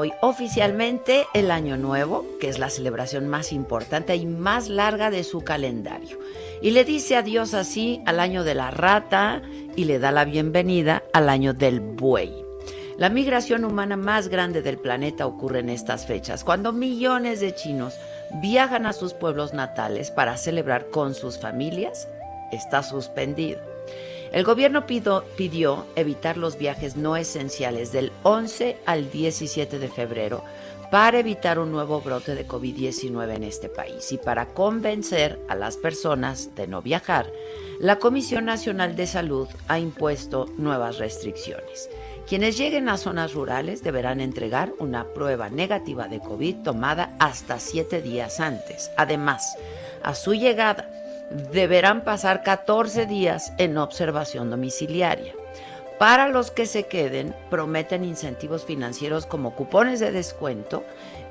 Hoy oficialmente el Año Nuevo, que es la celebración más importante y más larga de su calendario. Y le dice adiós así al año de la rata y le da la bienvenida al año del buey. La migración humana más grande del planeta ocurre en estas fechas, cuando millones de chinos viajan a sus pueblos natales para celebrar con sus familias. Está suspendido. El gobierno pidió evitar los viajes no esenciales del 11 al 17 de febrero para evitar un nuevo brote de COVID-19 en este país y para convencer a las personas de no viajar, la Comisión Nacional de Salud ha impuesto nuevas restricciones. Quienes lleguen a zonas rurales deberán entregar una prueba negativa de COVID tomada hasta siete días antes. Además, a su llegada, deberán pasar 14 días en observación domiciliaria. Para los que se queden, prometen incentivos financieros como cupones de descuento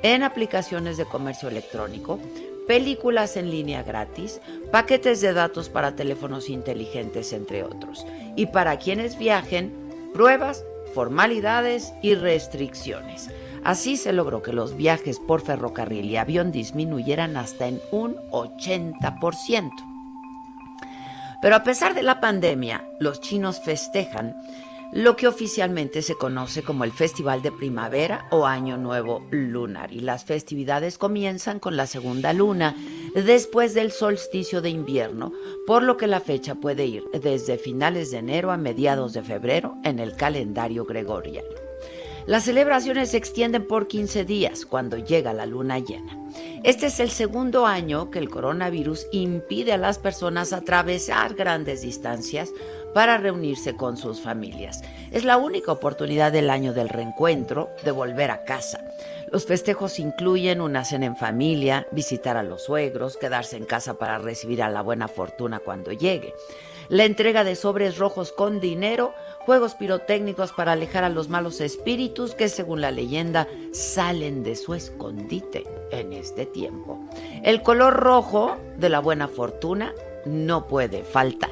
en aplicaciones de comercio electrónico, películas en línea gratis, paquetes de datos para teléfonos inteligentes, entre otros. Y para quienes viajen, pruebas, formalidades y restricciones. Así se logró que los viajes por ferrocarril y avión disminuyeran hasta en un 80%. Pero a pesar de la pandemia, los chinos festejan lo que oficialmente se conoce como el Festival de Primavera o Año Nuevo Lunar. Y las festividades comienzan con la segunda luna después del solsticio de invierno, por lo que la fecha puede ir desde finales de enero a mediados de febrero en el calendario gregoriano. Las celebraciones se extienden por 15 días cuando llega la luna llena. Este es el segundo año que el coronavirus impide a las personas atravesar grandes distancias para reunirse con sus familias. Es la única oportunidad del año del reencuentro, de volver a casa. Los festejos incluyen una cena en familia, visitar a los suegros, quedarse en casa para recibir a la buena fortuna cuando llegue, la entrega de sobres rojos con dinero juegos pirotécnicos para alejar a los malos espíritus que según la leyenda salen de su escondite en este tiempo. El color rojo de la buena fortuna no puede faltar.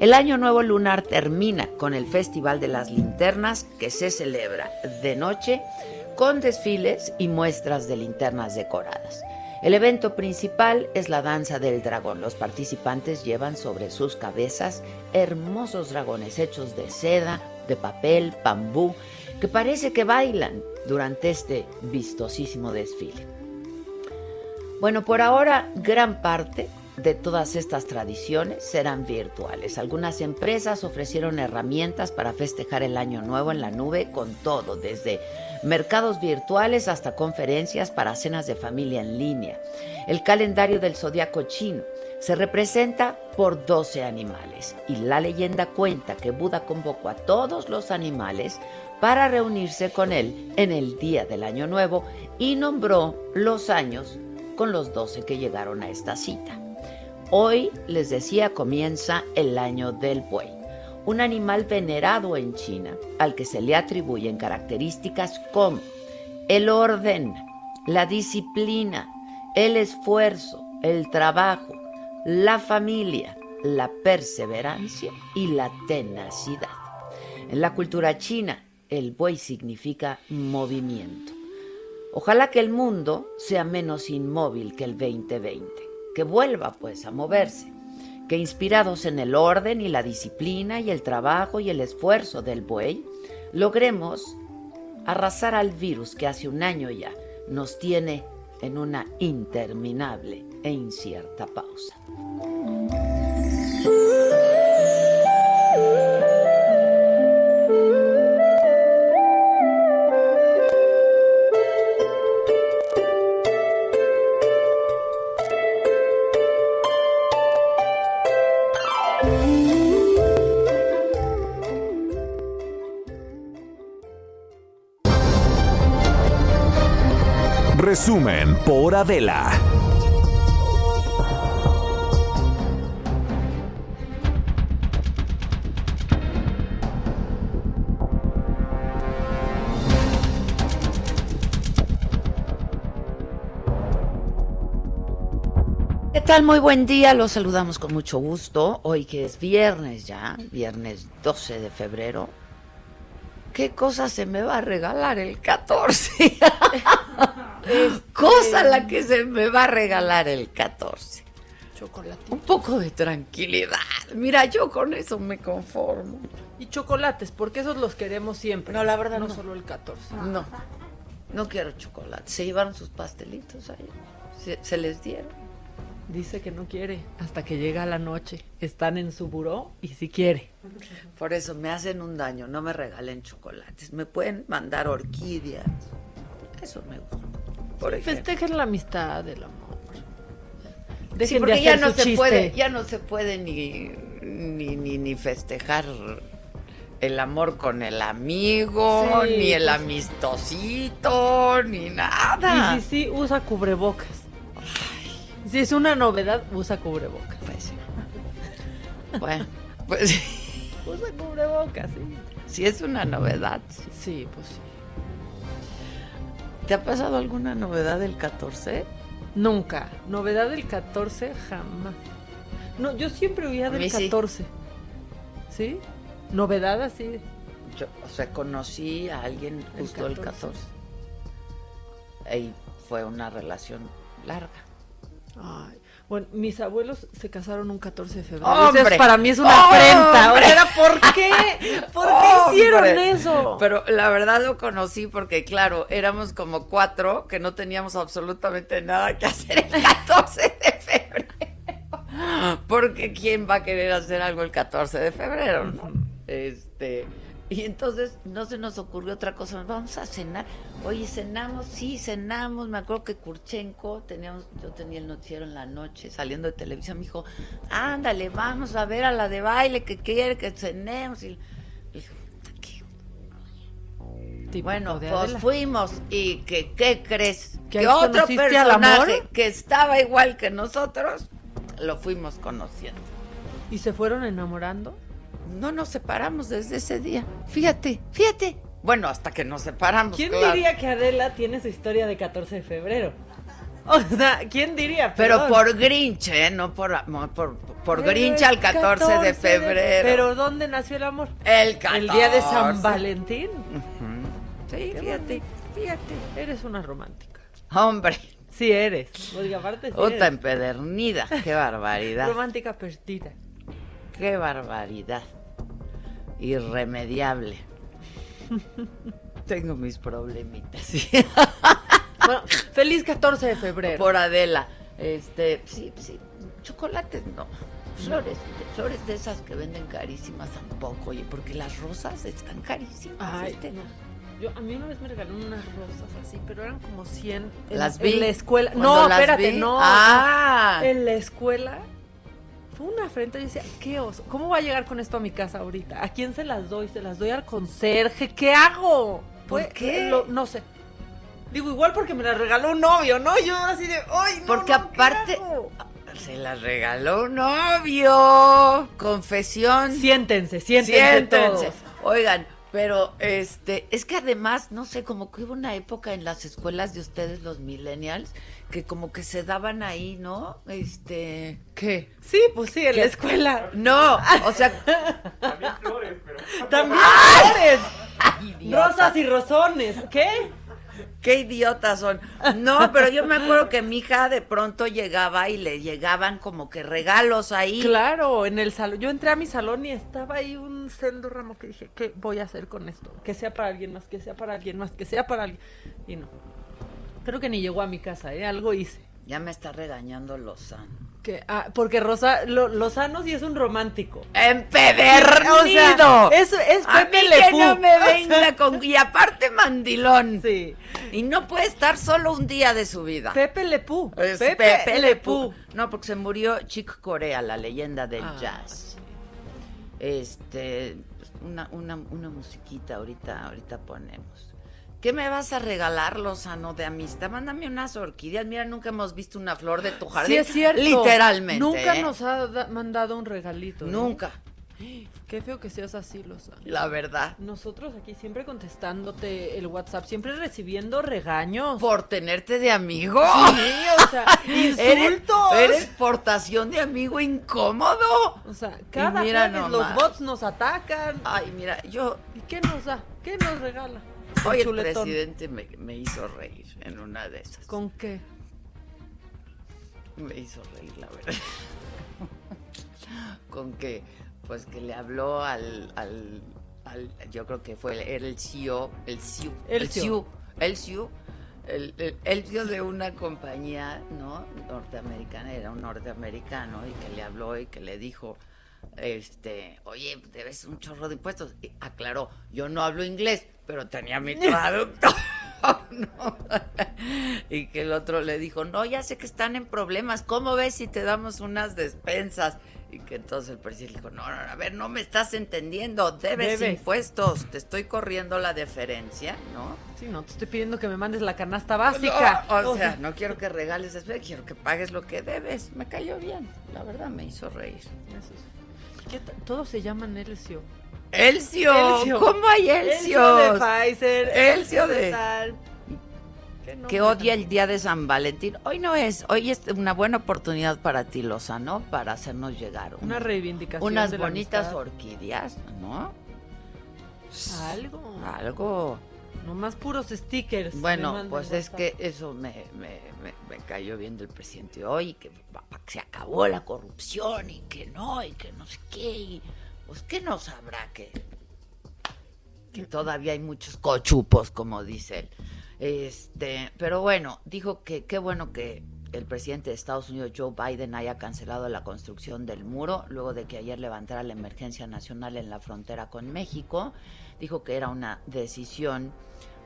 El año nuevo lunar termina con el Festival de las Linternas que se celebra de noche con desfiles y muestras de linternas decoradas. El evento principal es la danza del dragón. Los participantes llevan sobre sus cabezas hermosos dragones hechos de seda, de papel, bambú, que parece que bailan durante este vistosísimo desfile. Bueno, por ahora gran parte de todas estas tradiciones serán virtuales. Algunas empresas ofrecieron herramientas para festejar el año nuevo en la nube con todo, desde mercados virtuales hasta conferencias para cenas de familia en línea. El calendario del zodiaco chino se representa por 12 animales y la leyenda cuenta que Buda convocó a todos los animales para reunirse con él en el día del año nuevo y nombró los años con los 12 que llegaron a esta cita. Hoy, les decía, comienza el año del buey, un animal venerado en China al que se le atribuyen características como el orden, la disciplina, el esfuerzo, el trabajo, la familia, la perseverancia y la tenacidad. En la cultura china, el buey significa movimiento. Ojalá que el mundo sea menos inmóvil que el 2020 que vuelva pues a moverse, que inspirados en el orden y la disciplina y el trabajo y el esfuerzo del buey, logremos arrasar al virus que hace un año ya nos tiene en una interminable e incierta pausa. Resumen por Adela. ¿Qué tal? Muy buen día, los saludamos con mucho gusto. Hoy que es viernes ya, viernes 12 de febrero. ¿Qué cosa se me va a regalar el 14? cosa la que se me va a regalar el 14. Chocolate. Un poco de tranquilidad. Mira, yo con eso me conformo. Y chocolates, porque esos los queremos siempre. No, la verdad no. no. solo el 14. No, no quiero chocolate. Se llevaron sus pastelitos ahí. Se, se les dieron. Dice que no quiere hasta que llega la noche. Están en su buró y si quiere. Por eso me hacen un daño. No me regalen chocolates. Me pueden mandar orquídeas. Eso me gusta. Por. Festejen la amistad, el amor. Sí, porque de ya no su se chiste. puede, ya no se puede ni, ni, ni, ni festejar el amor con el amigo, Sí, ni el pues- amistosito, ni nada. Y si sí, usa cubrebocas. Si es una novedad, usa cubrebocas. Pues sí. Bueno, pues Usa cubrebocas, sí. si es una novedad. sí. Sí, pues sí. ¿Te ha pasado alguna novedad del 14? Nunca. Novedad del 14, jamás. No, yo siempre huía del sí. 14. ¿Sí? Novedad así. Yo, o sea, conocí a alguien El justo el 14. 14. Y fue una relación larga. Ay, bueno, mis abuelos se casaron un 14 de febrero. ¡Hombre! Entonces, para mí es una afrenta. O ¡Hombre! sea, ¿por qué? ¿Por qué hicieron eso? Pero la verdad lo conocí porque, claro, éramos como cuatro que no teníamos absolutamente nada que hacer el 14 de febrero. Porque ¿quién va a querer hacer algo el 14 de febrero, no? Este, y entonces no se nos ocurrió otra cosa, vamos a cenar. Oye, cenamos, sí, cenamos. Me acuerdo que Kurchenko, teníamos, yo tenía el noticiero en la noche, saliendo de televisión, me dijo, ándale, vamos a ver a la de baile que quiere que cenemos. Y, y dije, "¿Qué Típico bueno, pues Adela. fuimos y que, ¿qué crees? ¿Que otro personaje que estaba igual que nosotros, lo fuimos conociendo. ¿Y se fueron enamorando? No nos separamos desde ese día. Fíjate, fíjate. Bueno, hasta que nos separamos. ¿Quién claro. diría que Adela tiene su historia de 14 de febrero? O sea, ¿quién diría? Pero por Grinch, ¿eh? No por amor, por, por Grinch al 14, de febrero. Pero ¿dónde nació el amor? el 14. El día de San Valentín. Sí, Qué fíjate, fíjate. Eres una romántica. Hombre, Sí eres. Oiga, aparte sí otra eres. empedernida. Qué barbaridad. Romántica perdida. Qué barbaridad. Irremediable. Tengo mis problemitas. sí. Bueno, feliz 14 de febrero. Por Adela. Este, sí, sí. Chocolates no. Flores, de- flores de esas que venden carísimas tampoco, oye, porque las rosas están carísimas. Ay, este. no. Yo, a mí una vez me regalaron unas rosas así, pero eran como 100 en, Las en vi. la escuela. No, espérate, vi- no. Ah, En la escuela fue una afrenta. Yo decía, ¿qué oso? ¿Cómo va a llegar con esto a mi casa ahorita? ¿A quién se las doy? ¿Se las doy al conserje? ¿Qué hago? ¿Por Fue- qué? lo- no sé. Digo, igual porque me las regaló un novio, ¿no? Yo así de, ¡ay, no! Porque no, ¿qué aparte- hago?". se las regaló un novio. Confesión. Siéntense, siéntense, Siéntense. todos. Oigan, pero este, es que además, no sé, como que hubo una época en las escuelas de ustedes, los millennials, que como que se daban ahí, ¿no? Este. ¿Qué? Sí, pues sí, en la escuela. No, o sea. También flores. ay, idiota. Rosas y rosones. ¿Qué? Qué idiotas son. No, pero yo me acuerdo que mi hija de pronto llegaba y le llegaban como que regalos ahí. Claro, en el salón. Yo entré a mi salón y estaba ahí un sendo ramo que dije, ¿qué voy a hacer con esto? Que sea para alguien más, que sea para alguien más, que sea para alguien. Y no. Creo que ni llegó a mi casa, ¿eh? Algo hice. Ya me está regañando Lozano. Que, ah, porque Rosa, lo, Lozano sí es un romántico. ¡Empedernido! O sea, es, es A Pepe mí Le que no me venga con... Y aparte mandilón. Sí. Y no puede estar solo un día de su vida. Pepe Le. Es Pepe, Le Pew. No, porque se murió Chick Corea, la leyenda del Ah, jazz. Este, pues, una, una, una musiquita ahorita, ahorita ponemos. ¿Qué me vas a regalar, Lozano, de amistad? Mándame unas orquídeas. Mira, nunca hemos visto una flor de tu jardín. Sí, es cierto. Literalmente. Nunca ¿eh? nos ha da- mandado un regalito. ¿eh? Nunca, Qué feo que seas así, Lozano. la verdad. Nosotros aquí siempre contestándote el WhatsApp, siempre recibiendo regaños. Por tenerte de amigo. Sí, o sea, Eres, insultos. eres portación de amigo incómodo. O sea, cada nomás. los bots nos atacan. Ay, mira, yo ¿Y qué nos da? ¿Qué nos regala? Hoy el presidente me, me hizo reír en una de esas. ¿Con qué? Me hizo reír, la verdad. Con que, pues que le habló al, al, al- yo creo que fue, el- era el CEO, el CEO, El el CEO. CEO, el CEO, el, el, el CEO de una compañía, ¿no? Norteamericana, era un norteamericano y que le habló y que le dijo, este, oye, debes un chorro de impuestos. Y aclaró, yo no hablo inglés, pero tenía mi traductor. ¿no? Y que el otro le dijo, no, ya sé que están en problemas, ¿cómo ves si te damos unas despensas? Y que entonces el presidente dijo, no, no, a ver, no me estás entendiendo, debes, Debes. impuestos, te estoy corriendo la deferencia, ¿no? Sí, no, te estoy pidiendo que me mandes la canasta básica. No, o sea, no quiero que regales después, quiero que pagues lo que debes. Me cayó bien, la verdad me hizo reír. Eso es- ¿Qué ta- Todos se llaman Elcio. Elcio, Elcio. ¿cómo hay Elcio de Elcios? Pfizer. Elcio de- tal. ¿Qué nombre que odia el día de San Valentín. Hoy no es, hoy es una buena oportunidad para ti, Lozano, para hacernos llegar Una reivindicación. unas de bonitas orquídeas, ¿no? Algo. Algo. Nomás puros stickers. Bueno, pues es WhatsApp. que eso me, me, me, cayó bien del presidente hoy, que, que se acabó la corrupción y que no, y que no sé qué. Y, pues que no sabrá que, que todavía hay muchos cochupos, como dice él. Este, pero bueno, dijo que qué bueno que el presidente de Estados Unidos, Joe Biden, haya cancelado la construcción del muro luego de que ayer levantara la emergencia nacional en la frontera con México. Dijo que era una decisión,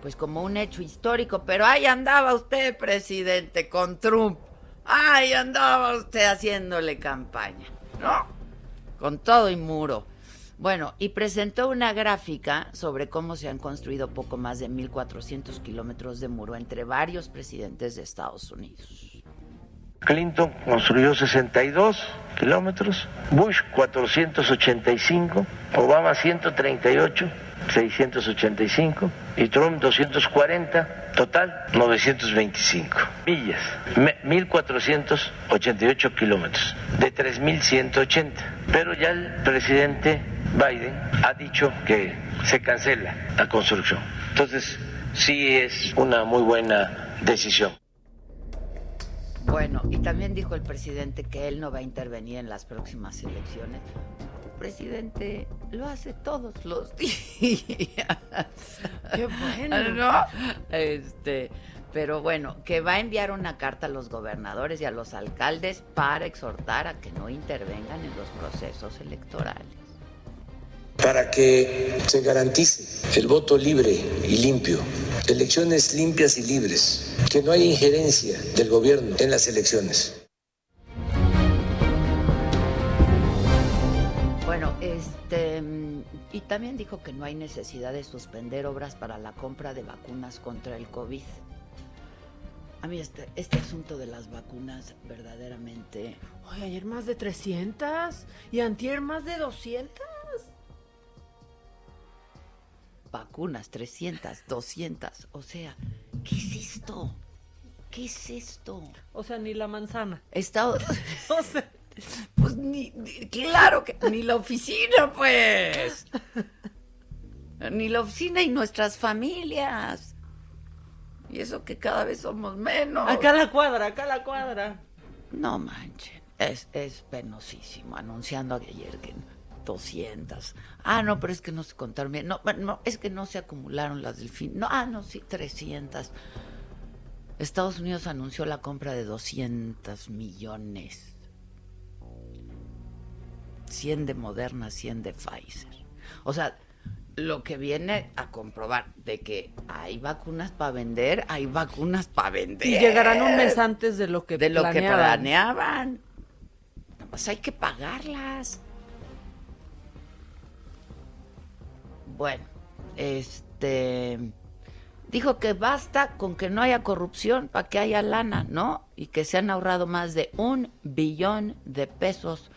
pues como un hecho histórico, pero ahí andaba usted, presidente, con Trump. Ahí andaba usted haciéndole campaña, ¿no? Con todo y muro. Bueno, y presentó una gráfica sobre cómo se han construido poco más de 1.400 kilómetros de muro entre varios presidentes de Estados Unidos. Clinton construyó 62 kilómetros, Bush 485, Obama 138, 685 y Trump 240, total 925 millas, me- 1488 kilómetros de 3180. Pero ya el presidente Biden ha dicho que se cancela la construcción. Entonces, sí es una muy buena decisión. Bueno, y también dijo el presidente que él no va a intervenir en las próximas elecciones. Presidente lo hace todos los días. Qué bueno. ¿No? Este, pero bueno, que va a enviar una carta a los gobernadores y a los alcaldes para exhortar a que no intervengan en los procesos electorales. para que se garantice el voto libre y limpio, elecciones limpias y libres, que no haya injerencia del gobierno en las elecciones. Bueno, este mm, y también dijo que no hay necesidad de suspender obras para la compra de vacunas contra el COVID. A mí este, este asunto de las vacunas verdaderamente Ay, ayer más de 300 y antier más de 200. vacunas, 300, 200, o sea, ¿qué es esto? ¿Qué es esto? O sea, ni la manzana. Estado, O sea, pues ni, ni- claro que ni la oficina, pues. Ni la oficina y nuestras familias. Y eso que cada vez somos menos. acá la cuadra, acá la cuadra. No manchen, es, es penosísimo anunciando ayer que 200. Ah, no, pero es que no se contaron bien. No, no, es que no se acumularon las del fin. No, ah, no, sí, 300. Estados Unidos anunció la compra de 200 millones. 100 de Moderna, 100 de Pfizer. O sea, lo que viene a comprobar de que hay vacunas para vender, hay vacunas para vender. Y llegarán un mes antes de lo que de lo que planeaban. planeaban. Nada más hay que pagarlas. Bueno, este dijo que basta con que no haya corrupción para que haya lana, ¿no? Y que se han ahorrado más de un billón de pesos,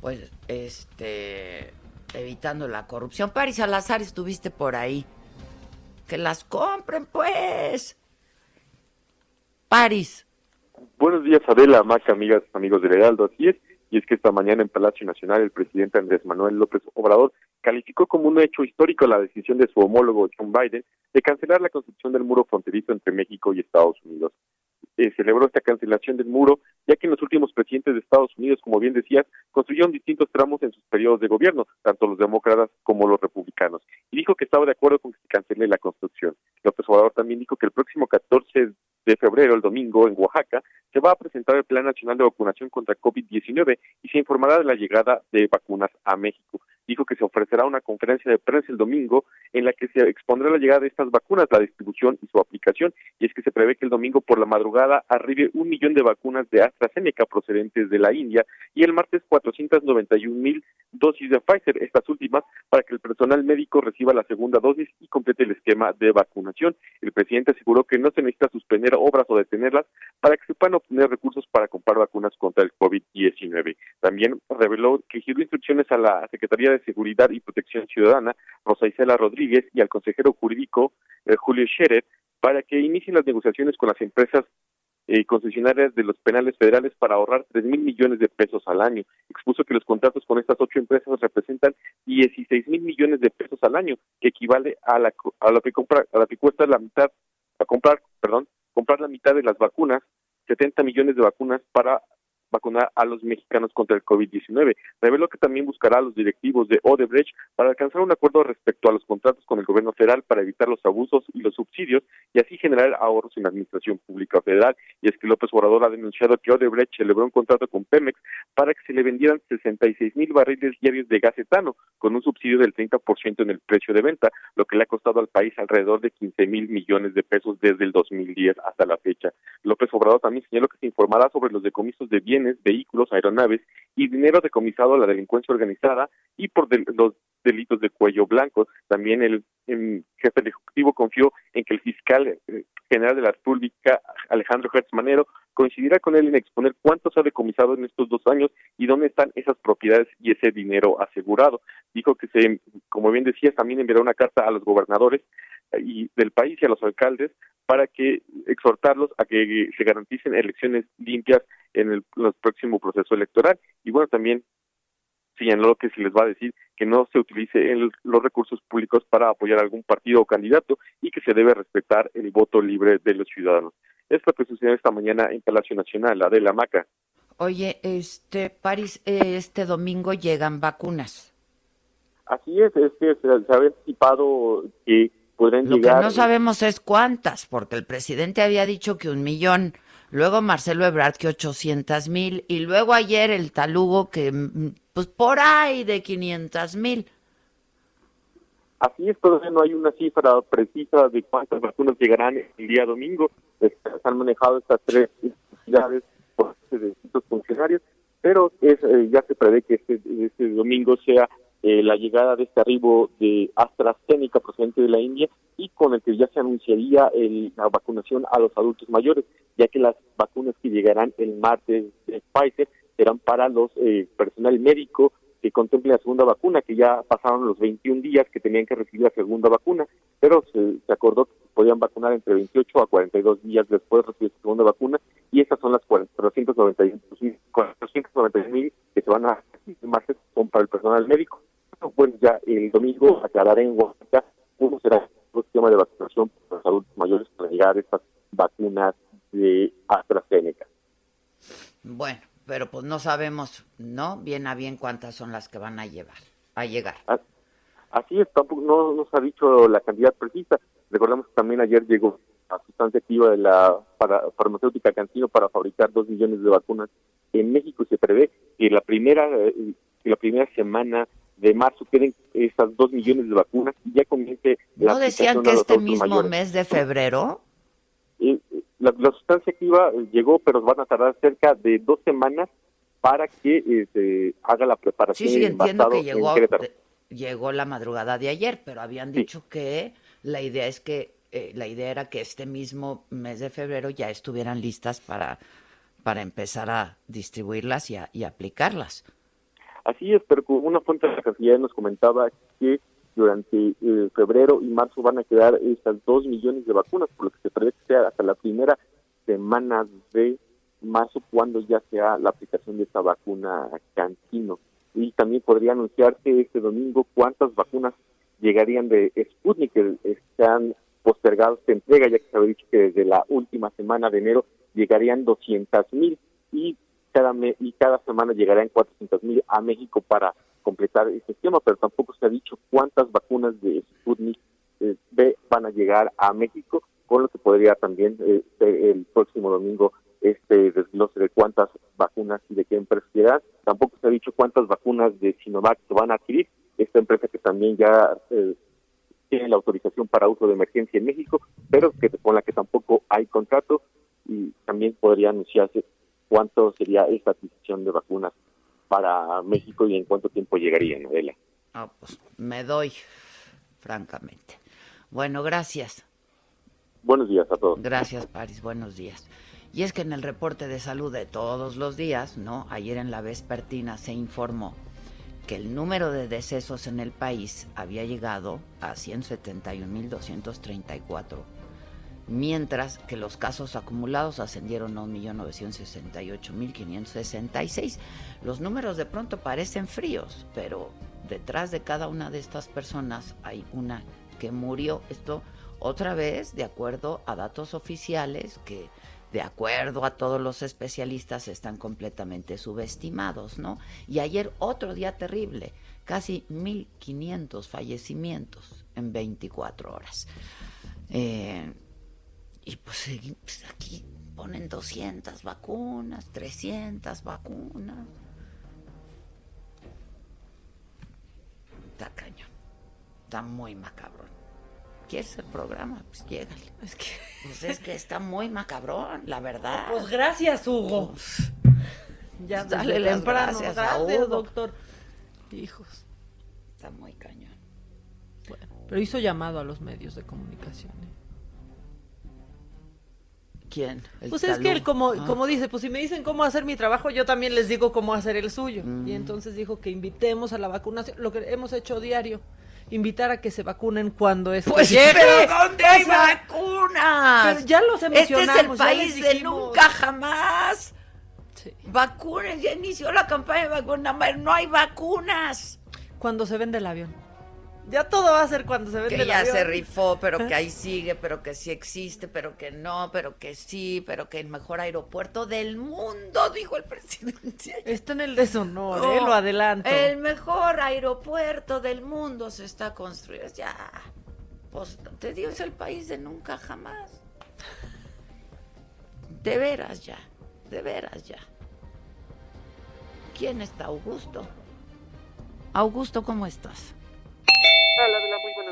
pues, este, evitando la corrupción. Paris Salazar, estuviste por ahí. Que las compren, pues. Paris. Buenos días, Adela, Maca, amigas, amigos del Heraldo. Así es, y es que esta mañana en Palacio Nacional el presidente Andrés Manuel López Obrador calificó como un hecho histórico la decisión de su homólogo John Biden de cancelar la construcción del muro fronterizo entre México y Estados Unidos. Eh, celebró esta cancelación del muro, ya que los últimos presidentes de Estados Unidos, como bien decías, construyeron distintos tramos en sus periodos de gobierno, tanto los demócratas como los republicanos, y dijo que estaba de acuerdo con que se cancele la construcción. López Obrador también dijo que el próximo 14 de febrero, el domingo, en Oaxaca, se va a presentar el Plan Nacional de Vacunación contra COVID-19 y se informará de la llegada de vacunas a México. Dijo que se ofrecerá una conferencia de prensa el domingo en la que se expondrá la llegada de estas vacunas, la distribución y su aplicación. Y es que se prevé que el domingo por la madrugada arribe un millón de vacunas de AstraZeneca procedentes de la India y el martes 491 mil dosis de Pfizer, estas últimas, para que el personal médico reciba la segunda dosis y complete el esquema de vacunación. El presidente aseguró que no se necesita suspender obras o detenerlas para que se puedan obtener recursos para comprar vacunas contra el COVID-19. También reveló que giró instrucciones a la Secretaría de Seguridad y Protección Ciudadana, Rosa Isela Rodríguez, y al consejero jurídico eh, Julio Scherer, para que inicien las negociaciones con las empresas eh, concesionarias de los penales federales para ahorrar tres mil millones de pesos al año. Expuso que los contratos con estas ocho empresas representan 16 mil millones de pesos al año, que equivale a la a lo que compra a la que cuesta la mitad a comprar, perdón, comprar la mitad de las vacunas, 70 millones de vacunas para vacunar a los mexicanos contra el COVID-19. Reveló que también buscará a los directivos de Odebrecht para alcanzar un acuerdo respecto a los contratos con el gobierno federal para evitar los abusos y los subsidios y así generar ahorros en la administración pública federal. Y es que López Obrador ha denunciado que Odebrecht celebró un contrato con Pemex para que se le vendieran 66 mil barriles diarios de gas etano con un subsidio del 30% en el precio de venta, lo que le ha costado al país alrededor de 15 mil millones de pesos desde el 2010 hasta la fecha. López Obrador también señaló que se informará sobre los decomisos de bienes vehículos, aeronaves y dinero decomisado a la delincuencia organizada y por los delitos de cuello blanco. También el, jefe del Ejecutivo confió en que el fiscal eh, general de la República, Alejandro Hertz Manero, coincidirá con él en exponer cuánto se ha decomisado en estos dos años y dónde están esas propiedades y ese dinero asegurado. Dijo que se, como bien decías, también enviará una carta a los gobernadores eh, y del país y a los alcaldes para que exhortarlos a que se garanticen elecciones limpias en el, próximo proceso electoral. Y bueno, también señaló que se les va a decir que no se utilice los recursos públicos para apoyar a algún partido o candidato y que se debe respetar el voto libre de los ciudadanos. Es lo que sucedió esta mañana en Palacio Nacional, la de la Maca. Oye, este, París, este domingo llegan vacunas. Así es, es que se, se había anticipado que lo que no sabemos es cuántas, porque el presidente había dicho que un millón, luego Marcelo Ebrard que ochocientas mil, y luego ayer el talugo que, mm, pues por ahí de quinientas mil. Así es, todavía no hay una cifra precisa de cuántas vacunas llegarán el día domingo. Se han manejado estas tres ciudades por distintos funcionarios, pero es, eh, ya se prevé que este, este domingo sea eh, la llegada de este arribo de AstraZeneca procedente de la India y con el que ya se anunciaría la vacunación a los adultos mayores, ya que las vacunas que llegarán el martes de Pfizer serán para los eh, personal médico que contemple la segunda vacuna, que ya pasaron los 21 días que tenían que recibir la segunda vacuna, pero se, acordó que podían vacunar entre 28 a 42 días después de recibir la segunda vacuna, y esas son las 491 mil que se van a martes son para el personal médico. Bueno, ya el domingo aclararé en Oaxaca cómo será el sistema de vacunación para los adultos mayores para llegar a estas vacunas de AstraZeneca. Bueno, pero pues no sabemos, ¿no? Bien a bien cuántas son las que van a llevar, a llegar. Así es, tampoco no nos ha dicho la cantidad precisa. Recordemos que también ayer llegó la sustancia activa de la para, farmacéutica Cantino para fabricar dos millones de vacunas en México y se prevé que la primera eh, que la primera semana de marzo queden esas dos millones de vacunas y ya comience la ¿No decían que este mismo mes de febrero? la, sustancia activa llegó, pero van a tardar cerca de dos semanas para que eh, se haga la preparación. Sí, sí, entiendo que llegó, llegó la madrugada de ayer, pero habían dicho que la idea es que eh, la idea era que este mismo mes de febrero ya estuvieran listas para, para empezar a distribuirlas y, y aplicarlas. Así es, pero una fuente de la Cancillería nos comentaba que durante eh, febrero y marzo van a quedar estas dos millones de vacunas, por lo que se prevé que sea hasta la primera semana de marzo cuando ya sea la aplicación de esta vacuna Cancino. Y también podría anunciarse este domingo cuántas vacunas llegarían de Sputnik, que están postergados de entrega, ya que se había dicho que desde la última semana de enero llegarían 200 mil y cada, y cada semana llegarían 400 mil a México para completar este esquema, pero tampoco se ha dicho cuántas vacunas de Sputnik eh, B van a llegar a México, con lo que podría también eh, el próximo domingo este desglose de cuántas vacunas y de qué empresa llegarán. Tampoco se ha dicho cuántas vacunas de Sinovac se van a adquirir, esta empresa que también ya eh, tiene la autorización para uso de emergencia en México, pero que con la que tampoco hay contrato y también podría anunciarse cuánto sería esta adquisición de vacunas para México y en cuánto tiempo llegaría, Adela. Ah, pues me doy, francamente. Bueno, gracias. Buenos días a todos. Gracias, Paris. Buenos días. Y es que en el reporte de salud de todos los días, ¿no? Ayer en la vespertina se informó que el número de decesos en el país había llegado a 171.234 mientras que los casos acumulados ascendieron a 1.968.566. Los números de pronto parecen fríos, pero detrás de cada una de estas personas hay una que murió. Esto otra vez de acuerdo a datos oficiales que de acuerdo a todos los especialistas están completamente subestimados, ¿no? Y ayer otro día terrible, casi 1.500 fallecimientos en 24 horas. Eh, y pues, pues, aquí ponen 200 vacunas, 300 vacunas. Está cañón. Está muy macabrón. ¿Quieres el programa? Pues llégale. Es que... Pues es que está muy macabrón, la verdad. Pues gracias, Hugo. ya pues dale las gracias, gracias doctor. Hijos. Está muy cañón. Bueno, pero hizo llamado a los medios de comunicación. ¿eh? ¿Quién? pues es que él, como, ah. como dice, pues si me dicen cómo hacer mi trabajo, yo también les digo cómo hacer el suyo. Mm. Y entonces dijo que invitemos a la vacunación, lo que hemos hecho diario, invitar a que se vacunen cuando es pues, ¿Pero dónde hay vacunas? ya los emocionamos. Este es el país de nunca jamás. Sí. Vacunen, ya inició la campaña de vacunas, no hay vacunas. Cuando se vende el avión. Ya todo va a ser cuando se vende Que ya se rifó, pero que ahí sigue, pero que sí existe, pero que no, pero que sí, pero que el mejor aeropuerto del mundo, dijo el presidente. Está en el deshonor, eh, lo adelanto. El mejor aeropuerto del mundo se está construyendo. Ya, pues te digo, es el país de nunca jamás. De veras ya, de veras ya. ¿Quién está, Augusto? Augusto, ¿cómo estás?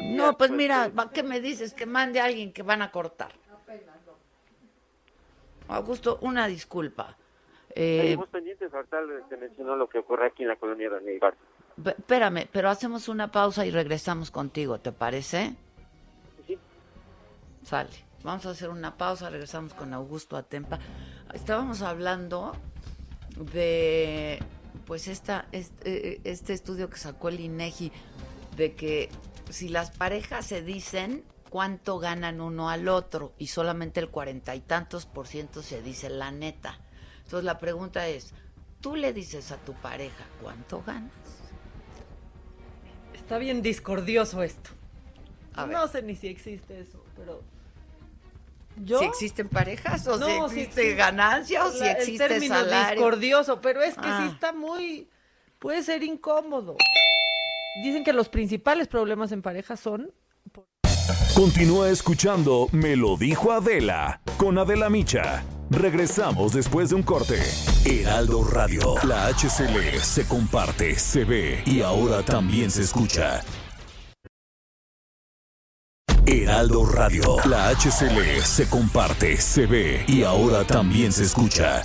No, pues, pues mira, ¿qué me dices? Que mande a alguien que van a cortar. Augusto, una disculpa. Eh, pendientes, ahorita te mencionó lo que ocurre aquí en la colonia de Neibar. Espérame, pero hacemos una pausa y regresamos contigo, ¿te parece? Sí. Sale. Vamos a hacer una pausa, regresamos con Augusto Atempa. Estábamos hablando de pues esta, este, este estudio que sacó el INEGI de que si las parejas se dicen cuánto ganan uno al otro y solamente el cuarenta y tantos por ciento se dice la neta. Entonces la pregunta es, ¿tú le dices a tu pareja cuánto ganas? Está bien discordioso esto. no sé ni si existe eso, pero ¿Yo? Si existen parejas o si existe ganancia o si existe el término discordioso, pero es que sí ah. está muy puede ser incómodo. Dicen que los principales problemas en pareja son... Continúa escuchando Me lo dijo Adela con Adela Micha. Regresamos después de un corte. Heraldo Radio, la HCL se comparte, se ve y ahora también se escucha. Heraldo Radio, la HCL se comparte, se ve y ahora también se escucha.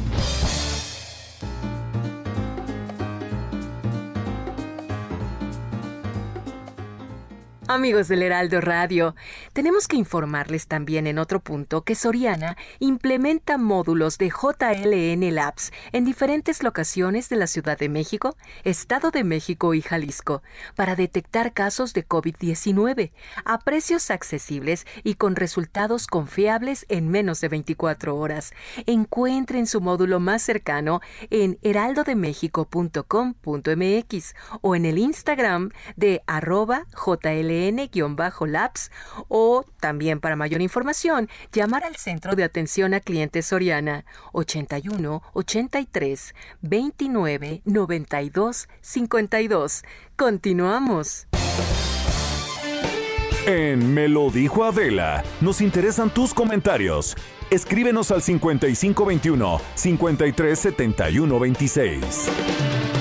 Amigos del Heraldo Radio, tenemos que informarles también en otro punto que Soriana implementa módulos de JLN Labs en diferentes locaciones de la Ciudad de México, Estado de México y Jalisco para detectar casos de COVID-19 a precios accesibles y con resultados confiables en menos de 24 horas. Encuentren su módulo más cercano en heraldodemexico.com.mx o en el Instagram de arroba JLN o también para mayor información llamar al Centro de Atención a Clientes Soriana 81 83 29 92 52. Continuamos. En Me lo dijo Adela, nos interesan tus comentarios. Escríbenos al 5521 537126.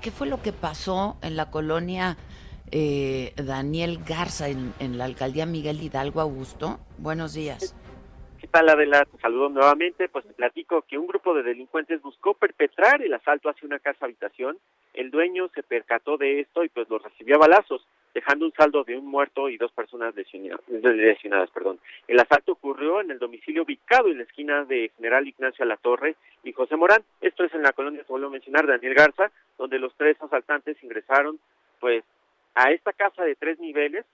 ¿Qué fue lo que pasó en la colonia eh, Daniel Garza, en, la alcaldía Miguel Hidalgo Augusto? Buenos días. ¿Qué tal, Adela? Te saludo nuevamente. Pues te platico que un grupo de delincuentes buscó perpetrar el asalto hacia una casa habitación. El dueño se percató de esto y pues lo recibió a balazos, dejando un saldo de un muerto y dos personas lesionadas. Perdón. El asalto ocurrió en el domicilio ubicado en la esquina de General Ignacio Torre y José Morán. Esto es en la colonia, se vuelvo a mencionar, Daniel Garza, donde los tres asaltantes ingresaron pues a esta casa de tres niveles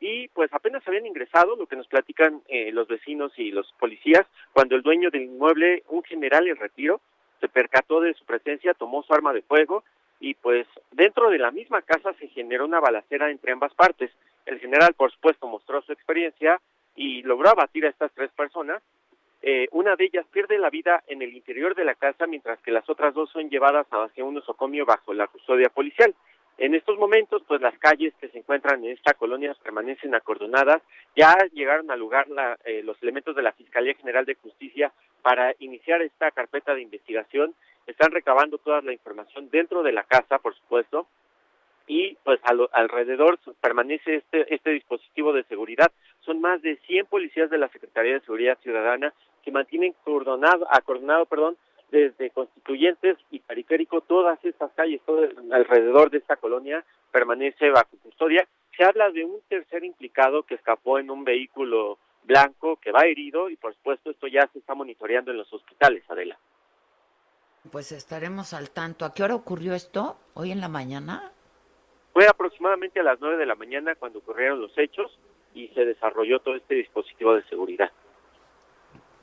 y pues apenas habían ingresado, lo que nos platican eh, los vecinos y los policías, cuando el dueño del inmueble, un general en retiro, se percató de su presencia, tomó su arma de fuego y pues dentro de la misma casa se generó una balacera entre ambas partes. El general, por supuesto, mostró su experiencia y logró abatir a estas tres personas. Eh, una de ellas pierde la vida en el interior de la casa, mientras que las otras dos son llevadas hacia un nosocomio bajo la custodia policial. En estos momentos, pues las calles que se encuentran en esta colonia permanecen acordonadas. Ya llegaron al lugar eh, los elementos de la Fiscalía General de Justicia para iniciar esta carpeta de investigación. Están recabando toda la información dentro de la casa, por supuesto, y pues alrededor permanece este, este dispositivo de seguridad. Son más de 100 policías de la Secretaría de Seguridad Ciudadana que mantienen acordonado, acordonado perdón, desde Constituyentes y Periférico, todas estas calles, todo alrededor de esta colonia permanece bajo custodia. Se habla de un tercer implicado que escapó en un vehículo blanco que va herido y por supuesto esto ya se está monitoreando en los hospitales, Adela. Pues estaremos al tanto. ¿A qué hora ocurrió esto? ¿Hoy en la mañana? Fue aproximadamente a las nueve de la mañana cuando ocurrieron los hechos y se desarrolló todo este dispositivo de seguridad.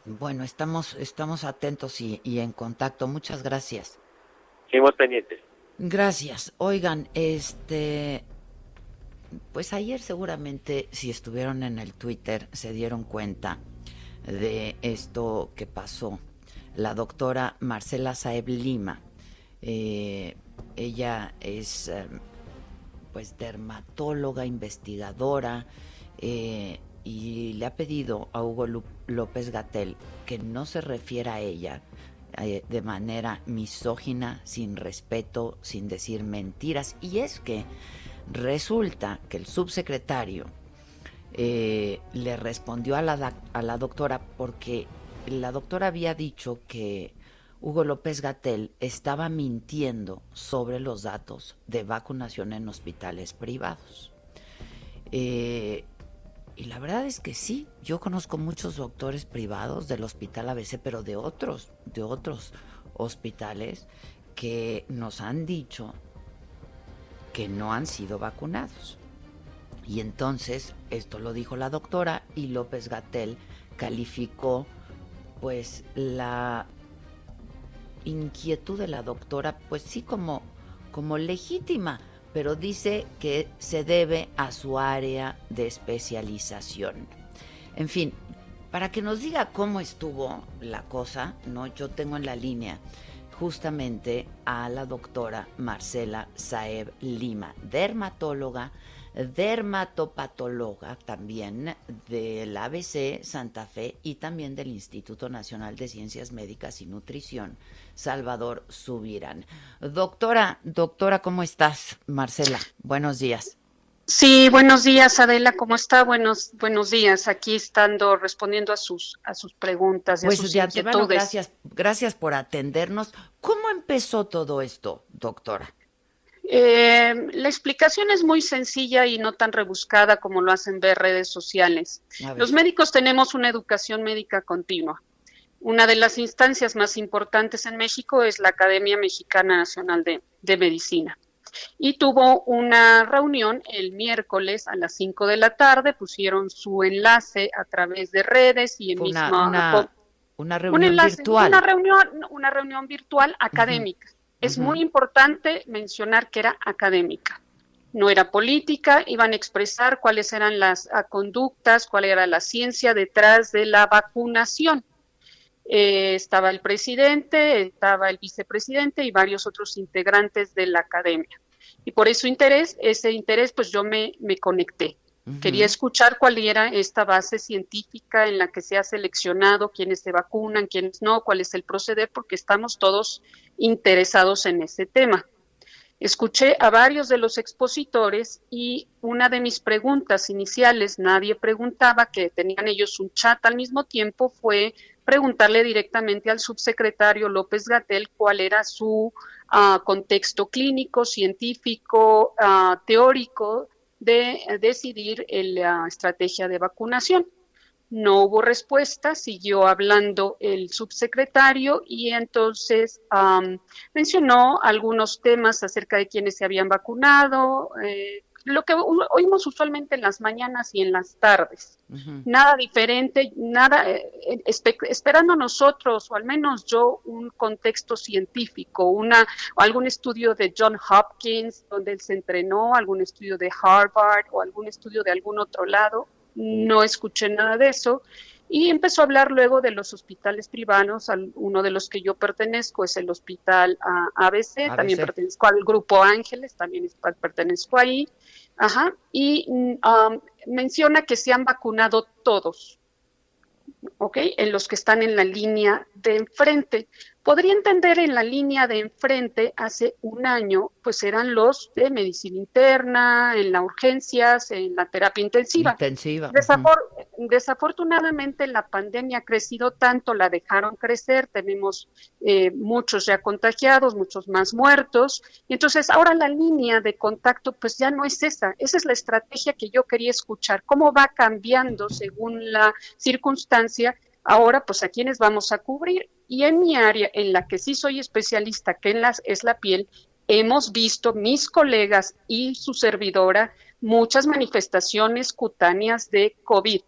Bueno, estamos, estamos atentos y, en contacto. Muchas gracias. Seguimos pendientes. Gracias. Oigan, este, pues ayer seguramente si estuvieron en el Twitter se dieron cuenta de esto que pasó. La doctora Marcela Saeb Lima, eh, ella es eh, pues dermatóloga, investigadora, eh, y le ha pedido a Hugo López Gatel que no se refiera a ella de manera misógina, sin respeto, sin decir mentiras. Y es que resulta que el subsecretario le respondió a la doctora porque la doctora había dicho que Hugo López Gatel estaba mintiendo sobre los datos de vacunación en hospitales privados. Eh, y la verdad es que sí, yo conozco muchos doctores privados del hospital ABC, pero de otros, de otros hospitales que nos han dicho que no han sido vacunados. Y entonces, esto lo dijo la doctora y López Gatel calificó pues la inquietud de la doctora, pues sí como, como legítima, pero dice que se debe a su área de especialización. En fin, para que nos diga cómo estuvo la cosa, no, yo tengo en la línea justamente a la doctora Marcela Saeb Lima, dermatóloga, dermatopatóloga también del ABC Santa Fe y también del Instituto Nacional de Ciencias Médicas y Nutrición Salvador Subirán. Doctora, doctora, ¿cómo estás? Marcela, buenos días. Sí, buenos días Adela, ¿cómo está? Buenos buenos días, aquí estando respondiendo a sus a sus preguntas y pues a sus ya gracias, gracias por atendernos. ¿Cómo empezó todo esto, doctora? Eh, la explicación es muy sencilla y no tan rebuscada como lo hacen ver redes sociales. Los médicos tenemos una educación médica continua. Una de las instancias más importantes en México es la Academia Mexicana Nacional de, de Medicina y tuvo una reunión el miércoles a las 5 de la tarde, pusieron su enlace a través de redes y en una, misma una, reunión virtual. Una reunión, una reunión virtual académica. Es muy importante mencionar que era académica. No era política, iban a expresar cuáles eran las conductas, cuál era la ciencia detrás de la vacunación. Eh, estaba el presidente, estaba el vicepresidente y varios otros integrantes de la academia. Y por eso interés, ese interés, pues yo me, me conecté. Quería escuchar cuál era esta base científica en la que se ha seleccionado quiénes se vacunan, quiénes no, cuál es el proceder, porque estamos todos interesados en ese tema. Escuché a varios de los expositores y una de mis preguntas iniciales, nadie preguntaba, que tenían ellos un chat al mismo tiempo, fue preguntarle directamente al subsecretario López Gatel cuál era su ah, contexto clínico, científico, ah, teórico de decidir la estrategia de vacunación. No hubo respuesta, siguió hablando el subsecretario y entonces mencionó algunos temas acerca de quienes se habían vacunado, eh, lo que oímos usualmente en las mañanas y en las tardes. Nada diferente, nada, eh, eh, esperando nosotros, o al menos yo, un contexto científico, una, algún estudio de John Hopkins, donde él se entrenó, algún estudio de Harvard o algún estudio de algún otro lado. No escuché nada de eso. Y empezó a hablar luego de los hospitales privados, uno de los que yo pertenezco es el hospital ABC, también pertenezco al grupo Ángeles, también pertenezco ahí, ajá, y um, menciona que se han vacunado todos, ¿ok? En los que están en la línea de enfrente. Podría entender en la línea de enfrente, hace un año, pues eran los de medicina interna, en las urgencias, en la terapia intensiva. Intensiva. Desafortunadamente la pandemia ha crecido tanto, la dejaron crecer, tenemos eh, muchos ya contagiados, muchos más muertos, y entonces ahora la línea de contacto pues ya no es esa, esa es la estrategia que yo quería escuchar, cómo va cambiando según la circunstancia Ahora, pues a quienes vamos a cubrir. Y en mi área, en la que sí soy especialista, que es la piel, hemos visto mis colegas y su servidora muchas manifestaciones cutáneas de COVID.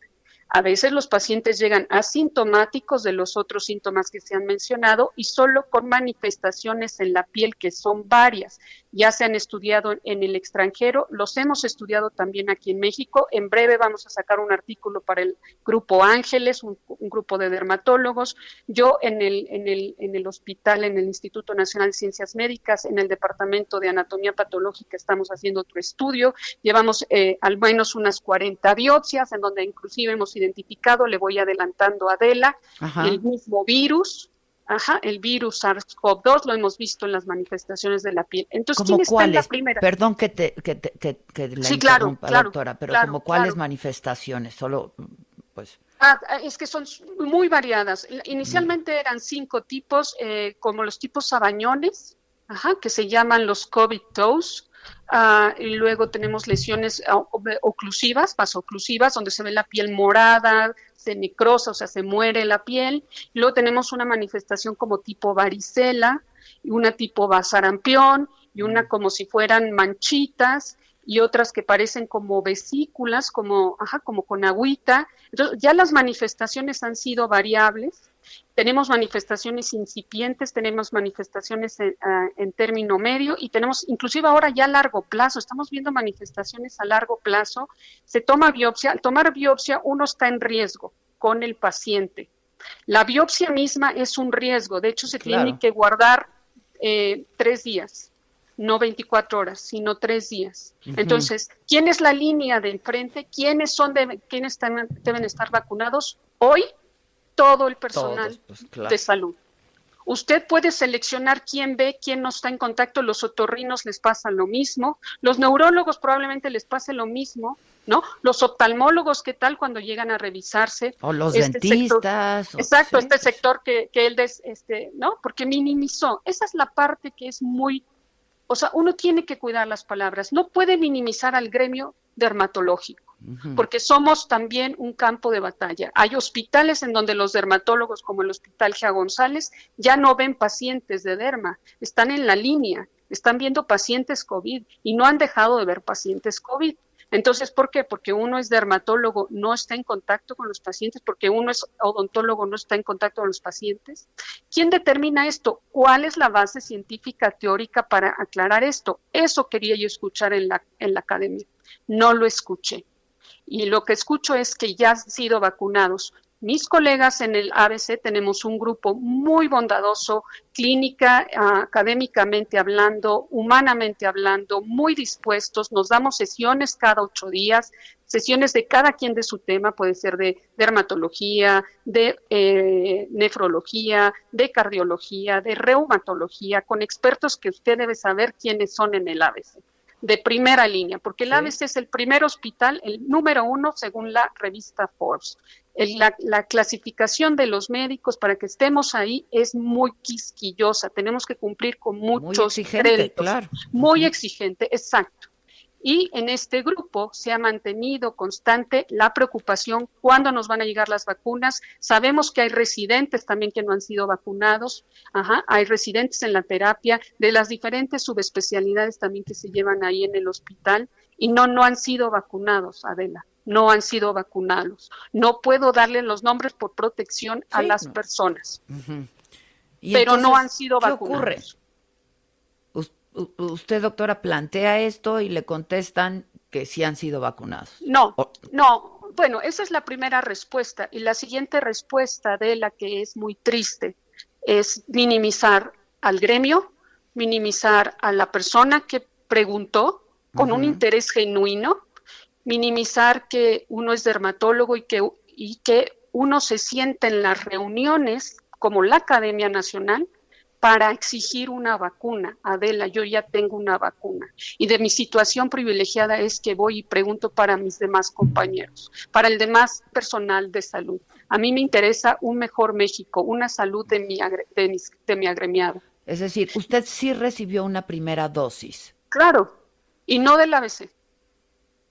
A veces los pacientes llegan asintomáticos de los otros síntomas que se han mencionado y solo con manifestaciones en la piel que son varias. Ya se han estudiado en el extranjero, los hemos estudiado también aquí en México. En breve vamos a sacar un artículo para el grupo Ángeles, un, grupo de dermatólogos. Yo en el, en, el, en el hospital, en el Instituto Nacional de Ciencias Médicas, en el Departamento de Anatomía Patológica, estamos haciendo otro estudio. Llevamos eh, al menos unas 40 biopsias, en donde inclusive hemos identificado, le voy adelantando a Adela, el mismo virus, Ajá, el virus SARS-CoV-2 lo hemos visto en las manifestaciones de la piel. Entonces, ¿quién está en la primera? Perdón que te, que, que, que la sí, claro, doctora, pero como cuáles manifestaciones, solo pues. Ah, es que son muy variadas. Inicialmente eran cinco tipos, eh, como los tipos sabañones, ajá, que se llaman los COVID toes, Ah, y luego tenemos lesiones ah, oclusivas, vasoclusivas, donde se ve la piel morada, se necrosa, o sea, se muere la piel. Y luego tenemos una manifestación como tipo varicela, y una tipo basarampión, y una como si fueran manchitas, y otras que parecen como vesículas, como, ajá, como con agüita. Entonces, ya las manifestaciones han sido variables tenemos manifestaciones incipientes, tenemos manifestaciones ah, en, término medio y tenemos inclusive ahora ya a largo plazo, estamos viendo manifestaciones a largo plazo. Se toma biopsia, al tomar biopsia uno está en riesgo con el paciente. La biopsia misma es un riesgo, de hecho se tiene que guardar eh, tres días, no 24 horas, sino tres días. Entonces, ¿quién es la línea de enfrente? ¿Quiénes son de, quiénes deben estar vacunados? Hoy todo el personal pues, de salud. Usted puede seleccionar quién ve, quién no está en contacto. Los otorrinos les pasa lo mismo. Los neurólogos probablemente les pase lo mismo, ¿no? Los oftalmólogos, ¿qué tal cuando llegan a revisarse? O los este dentistas. exacto, este sector que, que él, des, este, ¿no? Porque minimizó. Esa es la parte que es muy, o sea, uno tiene que cuidar las palabras. No puede minimizar al gremio dermatológico porque somos también un campo de batalla. Hay hospitales en donde los dermatólogos, como el Hospital Gia González, ya no ven pacientes de derma, están en la línea, están viendo pacientes COVID y no han dejado de ver pacientes COVID. Entonces, ¿por qué? Porque uno es dermatólogo, no está en contacto con los pacientes, porque uno es odontólogo, no está en contacto con los pacientes. ¿Quién determina esto? ¿Cuál es la base científica teórica para aclarar esto? Eso quería yo escuchar en la, en la academia. No lo escuché y lo que escucho es que ya han sido vacunados. Mis colegas en el ABC tenemos un grupo muy bondadoso, clínica, académicamente hablando, humanamente hablando, muy dispuestos. Nos damos sesiones cada ocho días, sesiones de cada quien de su tema, puede ser de dermatología, de eh, nefrología, de cardiología, de reumatología, con expertos que usted debe saber quiénes son en el ABC de primera línea, porque el ABC es el primer hospital, el número uno según la revista Forbes. la, clasificación de los médicos para que estemos ahí es muy quisquillosa, tenemos que cumplir con muchos muy exigente, claro. Muy exigente, exacto y en este grupo se ha mantenido constante la preocupación cuándo nos van a llegar las vacunas. Sabemos que hay residentes también que no han sido vacunados, Ajá, hay residentes en la terapia de las diferentes subespecialidades también que se llevan ahí en el hospital y no, no han sido vacunados, Adela no han sido vacunados. No puedo darle los nombres por protección a las personas, pero no han sido vacunados usted, doctora, plantea esto y le contestan que sí han sido vacunados. No, no. Bueno, esa es la primera respuesta. Y la siguiente respuesta de la que es muy triste es minimizar al gremio, minimizar a la persona que preguntó con un interés genuino, minimizar que uno es dermatólogo y que, y que uno se siente en las reuniones como la Academia Nacional para exigir una vacuna. Adela, yo ya tengo una vacuna. Y de mi situación privilegiada es que voy y pregunto para mis demás compañeros, para el demás personal de salud. A mí me interesa un mejor México, una salud de mi, de, mi agremiado. Es decir, usted sí recibió una primera dosis. Claro, y no del ABC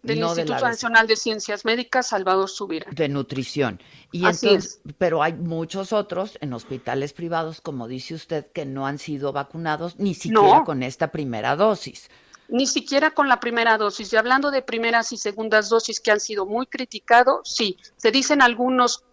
del Instituto Nacional de Ciencias Médicas Salvador Subira. De nutrición. Y entonces, pero hay muchos otros en hospitales privados, como dice usted, que no han sido vacunados ni siquiera con esta primera dosis. Ni siquiera con la primera dosis. Y hablando de primeras y segundas dosis que han sido muy criticados, sí, se dicen algunos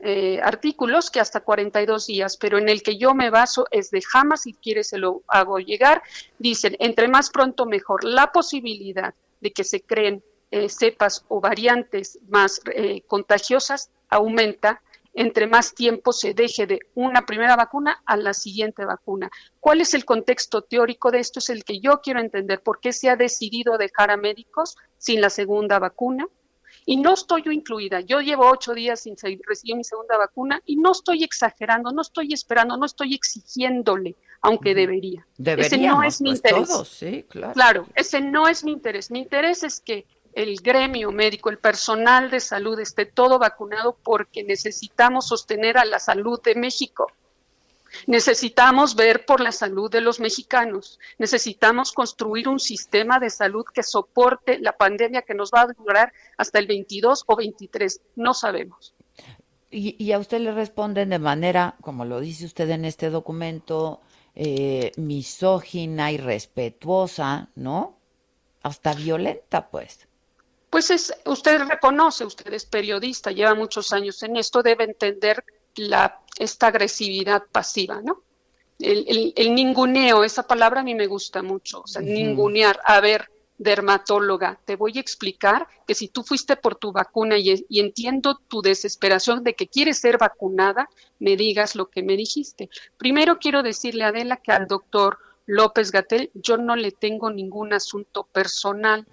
eh, artículos que hasta 42 días, pero en el que yo me baso es de jamás, si quiere se lo hago llegar, dicen, entre más pronto mejor. La posibilidad de que se creen eh, cepas o variantes más eh, contagiosas aumenta entre más tiempo se deje de una primera vacuna a la siguiente vacuna. ¿Cuál es el contexto teórico de esto? Es el que yo quiero entender. ¿Por qué se ha decidido dejar a médicos sin la segunda vacuna? Y no estoy yo incluida. Yo llevo ocho días sin recibir mi segunda vacuna y no estoy exagerando, no estoy esperando, no estoy exigiéndole aunque debería. Ese no es mi pues, interés. Todos, sí, claro. claro, ese no es mi interés. Mi interés es que el gremio médico, el personal de salud esté todo vacunado porque necesitamos sostener a la salud de México. Necesitamos ver por la salud de los mexicanos. Necesitamos construir un sistema de salud que soporte la pandemia que nos va a durar hasta el 22 o 23. No sabemos. Y, y a usted le responden de manera, como lo dice usted en este documento, eh, misógina, irrespetuosa, ¿no? Hasta violenta, pues. Pues es, usted reconoce, usted es periodista, lleva muchos años en esto, debe entender la, esta agresividad pasiva, ¿no? El, el, ninguneo, esa palabra a mí me gusta mucho, o sea, ningunear, a ver, dermatóloga, te voy a explicar que si tú fuiste por tu vacuna y, entiendo tu desesperación de que quieres ser vacunada, me digas lo que me dijiste. Primero quiero decirle a Adela que al doctor López Gatel yo no le tengo ningún asunto personal.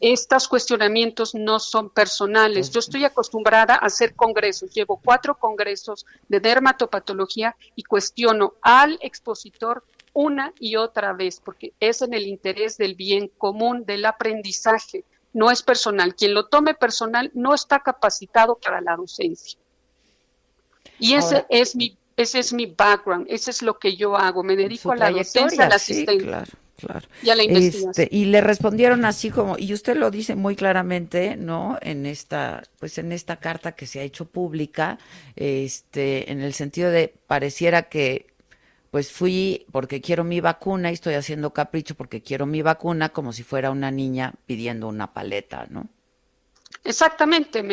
estos cuestionamientos no son personales. Yo estoy acostumbrada a hacer congresos. Llevo cuatro congresos de dermatopatología y cuestiono al expositor una y otra vez, porque es en el interés del bien común, del aprendizaje, no es personal. Quien lo tome personal no está capacitado para la docencia. Y ese es mi ese es mi background, ese es lo que yo hago, me dedico a la docencia, a la asistencia. claro. Y a la investigación. Este, y le respondieron así como, y usted lo dice muy claramente, ¿no? En esta, pues en esta carta que se ha hecho pública, este, en el sentido de pareciera que pues fui porque quiero mi vacuna y estoy haciendo capricho porque quiero mi vacuna como si fuera una niña pidiendo una paleta, ¿no? Exactamente,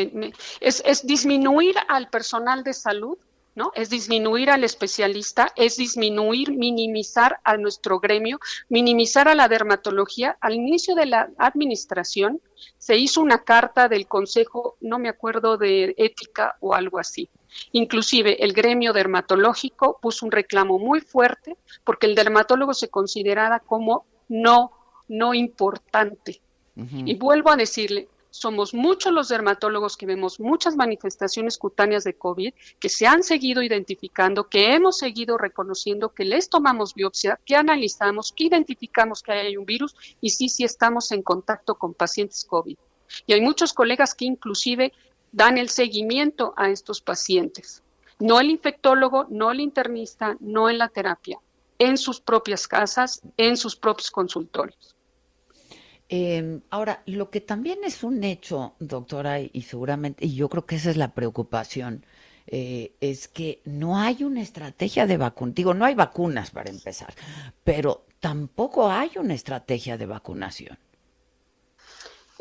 es, es disminuir al personal de salud ¿no? Es disminuir al especialista, es disminuir, minimizar a nuestro gremio, minimizar a la dermatología. Al inicio de la administración se hizo una carta del Consejo, no me acuerdo de ética o algo así. Inclusive el gremio dermatológico puso un reclamo muy fuerte porque el dermatólogo se consideraba como no, no importante. Y vuelvo a decirle, somos muchos los dermatólogos que vemos muchas manifestaciones cutáneas de COVID, que se han seguido identificando, que hemos seguido reconociendo, que les tomamos biopsia, que analizamos, que identificamos que hay un virus y sí, sí estamos en contacto con pacientes COVID. Y hay muchos colegas que inclusive dan el seguimiento a estos pacientes. No el infectólogo, no el internista, no en la terapia, en sus propias casas, en sus propios consultorios. Eh, ahora, lo que también es un hecho, doctora, y seguramente, y yo creo que esa es la preocupación, eh, es que no hay una estrategia de vacunación. Digo, no hay vacunas para empezar, pero tampoco hay una estrategia de vacunación.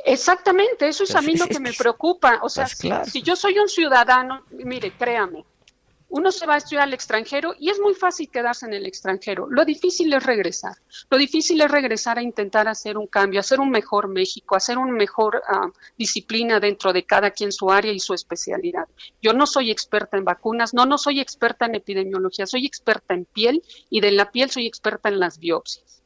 Exactamente, eso es a mí lo que me preocupa. O sea, pues si yo soy un ciudadano, mire, créame, uno se va a estudiar al extranjero y es muy fácil quedarse en el extranjero. Lo difícil es regresar. Lo difícil es regresar a intentar hacer un cambio, hacer un mejor México, hacer una mejor ah, disciplina dentro de cada quien su área y su especialidad. Yo no soy experta en vacunas, no, no soy experta en epidemiología, soy experta en piel y de la piel soy experta en las biopsias.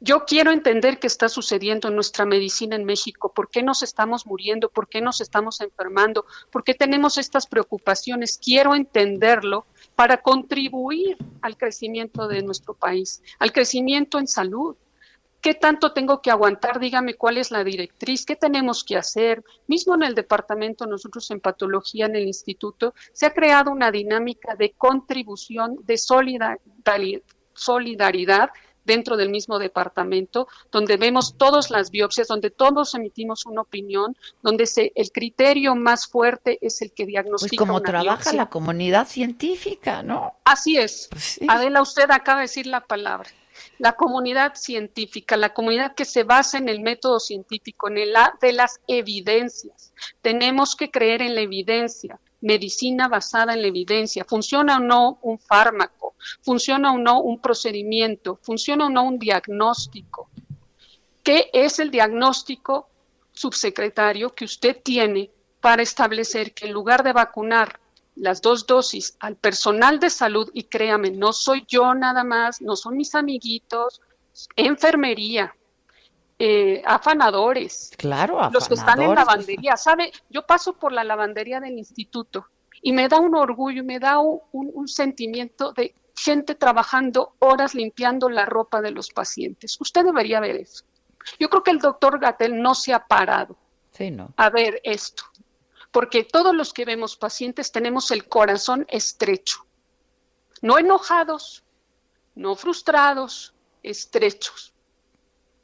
Yo quiero entender qué está sucediendo en nuestra medicina en México, por qué nos estamos muriendo, por qué nos estamos enfermando, por qué tenemos estas preocupaciones. Quiero entenderlo para contribuir al crecimiento de nuestro país, al crecimiento en salud. ¿Qué tanto tengo que aguantar? Dígame cuál es la directriz, qué tenemos que hacer. Mismo en el departamento, nosotros en patología, en el instituto, se ha creado una dinámica de contribución, de solidaridad dentro del mismo departamento, donde vemos todas las biopsias, donde todos emitimos una opinión, donde se, el criterio más fuerte es el que diagnostica. Pues como trabaja la comunidad científica, ¿no? Así es. Pues Adela, usted acaba de decir la palabra. La comunidad científica, la comunidad que se basa en el método científico, en el de las evidencias. Tenemos que creer en la evidencia medicina basada en la evidencia, funciona o no un fármaco, funciona o no un procedimiento, funciona o no un diagnóstico. ¿Qué es el diagnóstico, subsecretario, que usted tiene para establecer que en lugar de vacunar las dos dosis al personal de salud, y créame, no soy yo nada más, no son mis amiguitos, enfermería, eh, afanadores. Claro, Los que están en lavandería. ¿Sabe? Yo paso por la lavandería del instituto y me da un orgullo, me da un, sentimiento de gente trabajando horas limpiando la ropa de los pacientes. Usted debería ver eso. Yo creo que el doctor Gatel no se ha parado a ver esto, porque todos los que vemos pacientes tenemos el corazón estrecho, no enojados, no frustrados, estrechos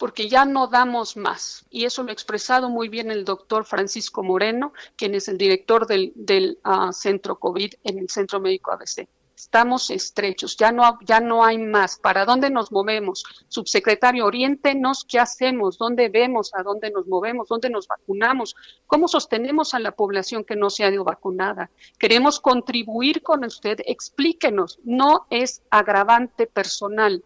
porque ya no damos más. Y eso lo ha expresado muy bien el doctor Francisco Moreno, quien es el director del, ah, centro COVID en el Centro Médico ABC. Estamos estrechos, ya no, ya no hay más. ¿Para dónde nos movemos? Subsecretario, oriéntenos qué hacemos, dónde vemos, a dónde nos movemos, dónde nos vacunamos, cómo sostenemos a la población que no se ha ido vacunada. Queremos contribuir con usted, explíquenos, no es agravante personal,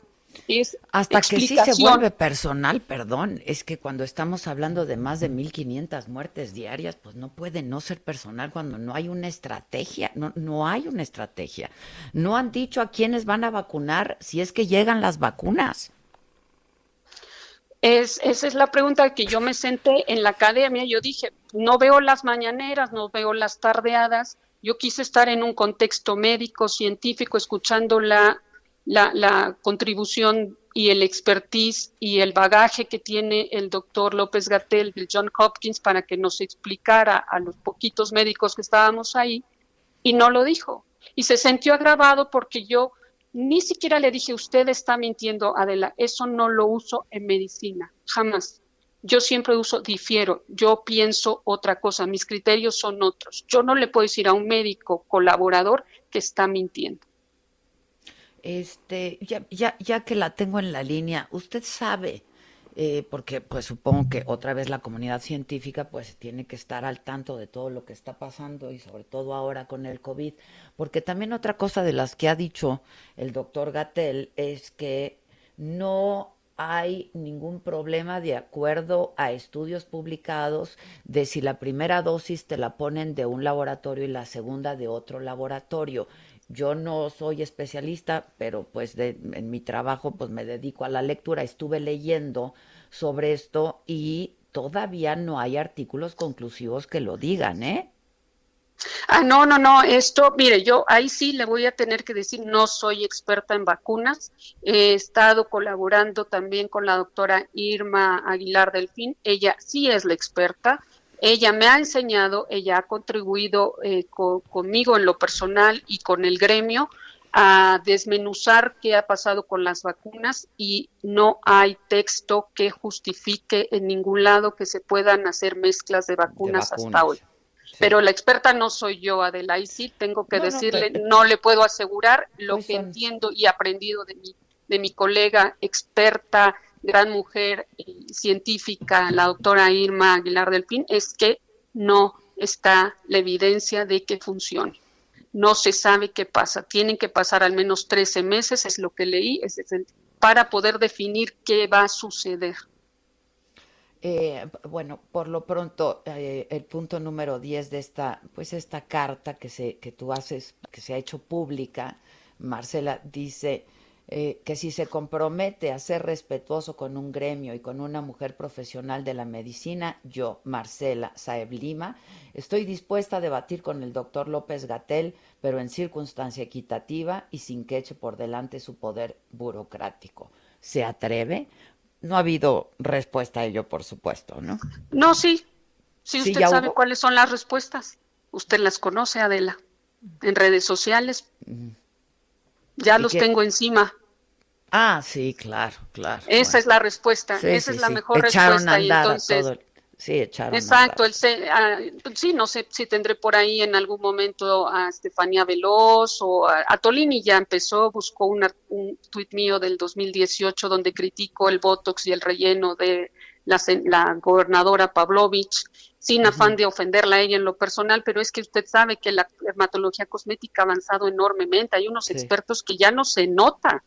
hasta que sí se vuelve personal, perdón, es que cuando estamos hablando de más de 1500 muertes diarias, pues no puede no ser personal cuando no hay una estrategia, no no hay una estrategia. No han dicho a quiénes van a vacunar si es que llegan las vacunas. Es, esa es la pregunta que yo me senté en la academia. Yo dije, no veo las mañaneras, no veo las tardeadas. Yo quise estar en un contexto médico, científico, escuchando la, la, la contribución y el expertise y el bagaje que tiene el doctor López Gatel del John Hopkins para que nos explicara a los poquitos médicos que estábamos ahí, y no lo dijo. Y se sintió agravado porque yo ni siquiera le dije, usted está mintiendo, Adela, eso no lo uso en medicina, jamás. Yo siempre uso difiero, yo pienso otra cosa, mis criterios son otros. Yo no le puedo decir a un médico colaborador que está mintiendo. Este, ya, ya, ya que la tengo en la línea, usted sabe, eh, porque pues supongo que otra vez la comunidad científica pues tiene que estar al tanto de todo lo que está pasando y sobre todo ahora con el COVID, porque también otra cosa de las que ha dicho el doctor Gatel es que no hay ningún problema de acuerdo a estudios publicados de si la primera dosis te la ponen de un laboratorio y la segunda de otro laboratorio. Yo no soy especialista, pero pues de, en mi trabajo pues me dedico a la lectura. Estuve leyendo sobre esto y todavía no hay artículos conclusivos que lo digan, ¿eh? Ah, no, no, no, esto, mire, yo ahí sí le voy a tener que decir, no soy experta en vacunas, he estado colaborando también con la doctora Irma Aguilar Delfín, ella sí es la experta, ella me ha enseñado, ella ha contribuido eh, conmigo en lo personal y con el gremio a desmenuzar qué ha pasado con las vacunas y no hay texto que justifique en ningún lado que se puedan hacer mezclas de vacunas, hasta hoy. Pero la experta no soy yo, Adela, y sí tengo que decirle, no, le puedo asegurar lo que entiendo y aprendido de mi, de mi colega experta, gran mujer científica, la doctora Irma Aguilar del es que no está la evidencia de que funcione. No se sabe qué pasa. Tienen que pasar al menos 13 meses, es lo que leí, para poder definir qué va a suceder. Eh, bueno, por lo pronto, eh, el punto número 10 de esta, pues esta carta que, se, que tú haces, que se ha hecho pública, Marcela dice eh, que si se compromete a ser respetuoso con un gremio y con una mujer profesional de la medicina, yo, Marcela Saeb Lima, estoy dispuesta a debatir con el doctor López Gatel, pero en circunstancia equitativa y sin que eche por delante su poder burocrático. ¿Se atreve? No ha habido respuesta a ello, por supuesto, ¿no? No, sí. Sí, usted sabe cuáles son las respuestas. Usted las conoce, Adela, en redes sociales. Ya los tengo encima. Ah, sí, claro, claro. Esa es la respuesta, esa es la mejor respuesta. y entonces, Sí, echaron. Exacto, el, ah, sí, no sé si tendré por ahí en algún momento a Estefanía Veloz o a, Tolini ya empezó, buscó un tuit mío del 2018 donde critico el Botox y el relleno de la, la gobernadora Pavlovich, sin afán de ofenderla a ella en lo personal, pero es que usted sabe que la dermatología cosmética ha avanzado enormemente, hay unos expertos que ya no se nota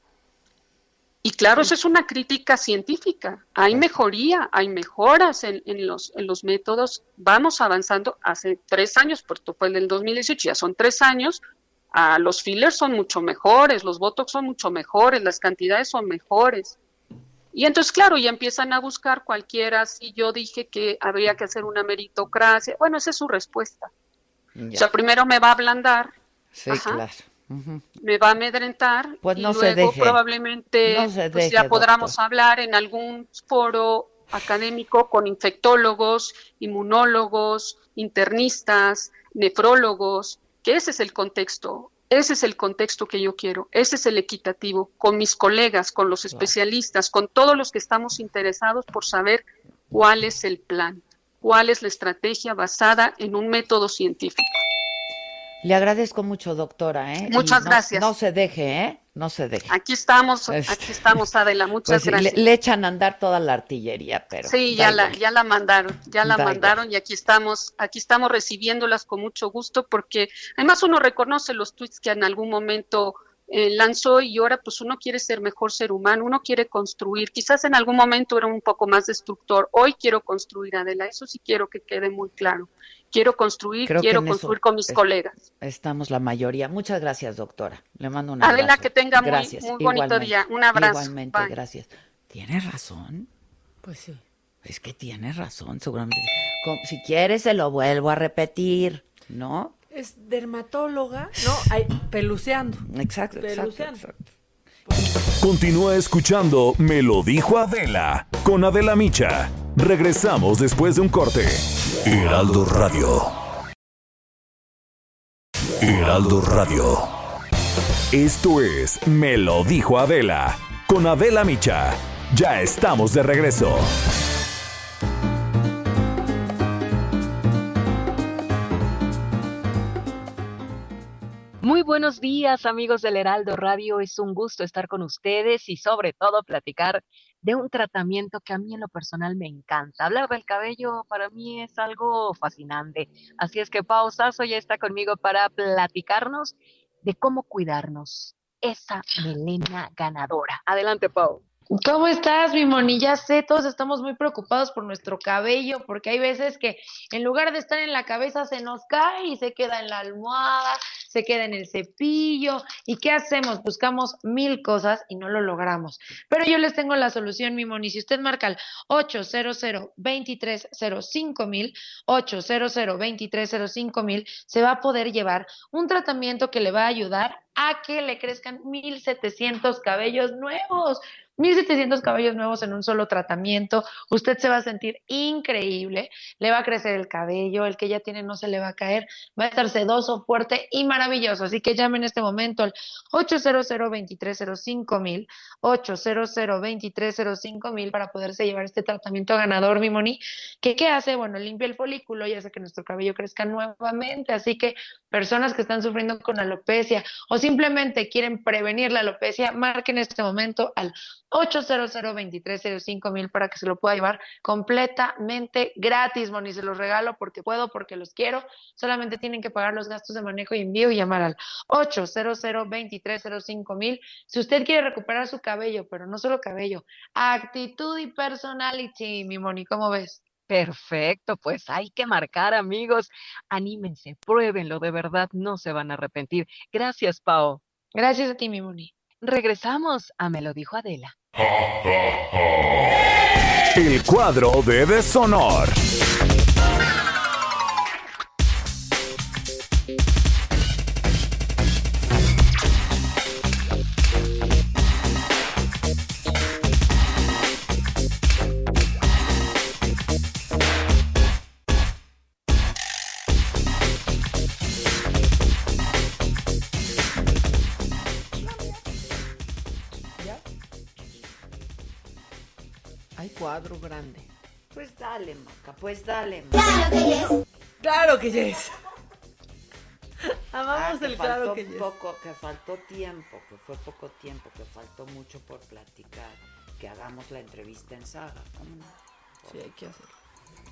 y claro, eso es una crítica científica. Hay mejoría, hay mejoras en, los, en los métodos. Vamos avanzando. Hace tres años, esto fue en el 2018, ya son tres años. Ah, los fillers son mucho mejores, los botox son mucho mejores, las cantidades son mejores. Y entonces, claro, ya empiezan a buscar cualquiera. Si yo dije que habría que hacer una meritocracia, bueno, esa es su respuesta. O sea, primero me va a ablandar. Sí, claro me va a amedrentar pues y no luego probablemente pues ya podamos hablar en algún foro académico con infectólogos, inmunólogos, internistas, nefrólogos, que ese es el contexto, ese es el contexto que yo quiero, ese es el equitativo, con mis colegas, con los especialistas, con todos los que estamos interesados por saber cuál es el plan, cuál es la estrategia basada en un método científico. Le agradezco mucho, doctora. ¿eh? Muchas gracias. No se deje, ¿eh? No se deje. Aquí estamos, este, aquí estamos, Adela. Muchas pues gracias. Le, echan a andar toda la artillería, pero. Sí, ya la, ya la mandaron, ya la mandaron y aquí estamos, aquí estamos recibiéndolas con mucho gusto porque además uno reconoce los tweets que en algún momento eh, lanzó y ahora pues uno quiere ser mejor ser humano, uno quiere construir. Quizás en algún momento era un poco más destructor. Hoy quiero construir, Adela. Eso sí quiero que quede muy claro quiero construir, quiero construir con mis colegas. Estamos la mayoría. Muchas gracias, doctora. Le mando un abrazo. Adela, que tenga muy, muy bonito día. Un abrazo. Igualmente, gracias. Tiene razón. Pues sí. Es que tiene razón, seguramente. Como- Si quieres, se lo vuelvo a repetir, ¿no? Es dermatóloga, ¿no? Ay, peluceando. Exacto, exacto, Peluceando. exacto. Continúa escuchando Me lo dijo Adela con Adela Micha. Regresamos después de un corte. Heraldo Radio. Heraldo Radio. Esto es Me lo dijo Adela con Adela Micha. Ya estamos de regreso. Buenos días, amigos del Heraldo Radio. Es un gusto estar con ustedes y sobre todo platicar de un tratamiento que a mí en lo personal me encanta. Hablar del cabello para mí es algo fascinante. Así es que Pau Sasso ya está conmigo para platicarnos de cómo cuidarnos esa melena ganadora. Adelante, Pau. ¿Cómo estás, mi moni? Ya sé, todos estamos muy preocupados por nuestro cabello, porque hay veces que en lugar de estar en la cabeza se nos cae y se queda en la almohada, se queda en el cepillo. ¿Y qué hacemos? Buscamos mil cosas y no lo logramos. Pero yo les tengo la solución, mi moni. Si usted marca el 800 2305 mil, 800 2305 mil, se va a poder llevar un tratamiento que le va a ayudar a que le crezcan 1700 cabellos nuevos. 1700 cabellos nuevos en un solo tratamiento. Usted se va a sentir increíble. Le va a crecer el cabello. El que ya tiene no se le va a caer. Va a estar sedoso, fuerte y maravilloso. Así que llame en este momento al 800 2305 mil, 800 2305 mil para poderse llevar este tratamiento ganador, mi Moni. ¿Qué, ¿Qué hace? Bueno, limpia el folículo y hace que nuestro cabello crezca nuevamente. Así que personas que están sufriendo con alopecia o simplemente quieren prevenir la alopecia, marquen en este momento al 800 2305 mil para que se lo pueda llevar completamente gratis, Moni. Se los regalo porque puedo, porque los quiero. Solamente tienen que pagar los gastos de manejo y envío y llamar al 800 2305 mil. Si usted quiere recuperar su cabello, pero no solo cabello, actitud y personality, mi Moni, ¿cómo ves? Perfecto, pues hay que marcar, amigos. Anímense, pruébenlo, de verdad no se van a arrepentir. Gracias, Pau. Gracias a ti, mi Moni. Regresamos a Me lo dijo Adela. El cuadro de deshonor. Cuadro grande. Pues dale, Maca, pues dale, Maca. Claro que yes. Amamos Ah, que el claro que yes. poco, que faltó tiempo, que fue poco tiempo, que faltó mucho por platicar, que hagamos la entrevista en saga. ¿Cómo no? Sí, hay que hacerlo.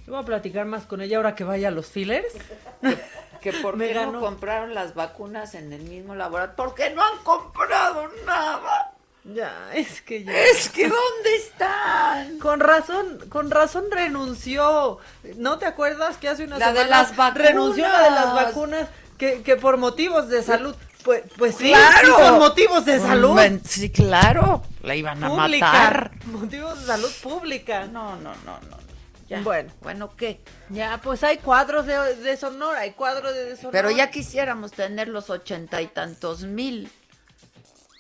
Yo voy a platicar más con ella ahora que vaya a los fillers. Que por qué no compraron las vacunas en el mismo laboratorio, porque no han comprado nada. Ya, es que ya. Es que ¿dónde están? Con razón, con razón renunció. ¿No te acuerdas que hace una La de las vacunas. renunció la de las vacunas que, que por motivos de salud? Pues, pues sí, Claro. sí son motivos de salud. Men- Sí, claro. La iban a pública. matar. Motivos de salud pública. No, no, no, no. Ya. Bueno. Bueno, ¿qué? Ya, pues hay cuadros de, de Sonora, hay cuadros de Sonora. Pero ya quisiéramos tener los ochenta y tantos mil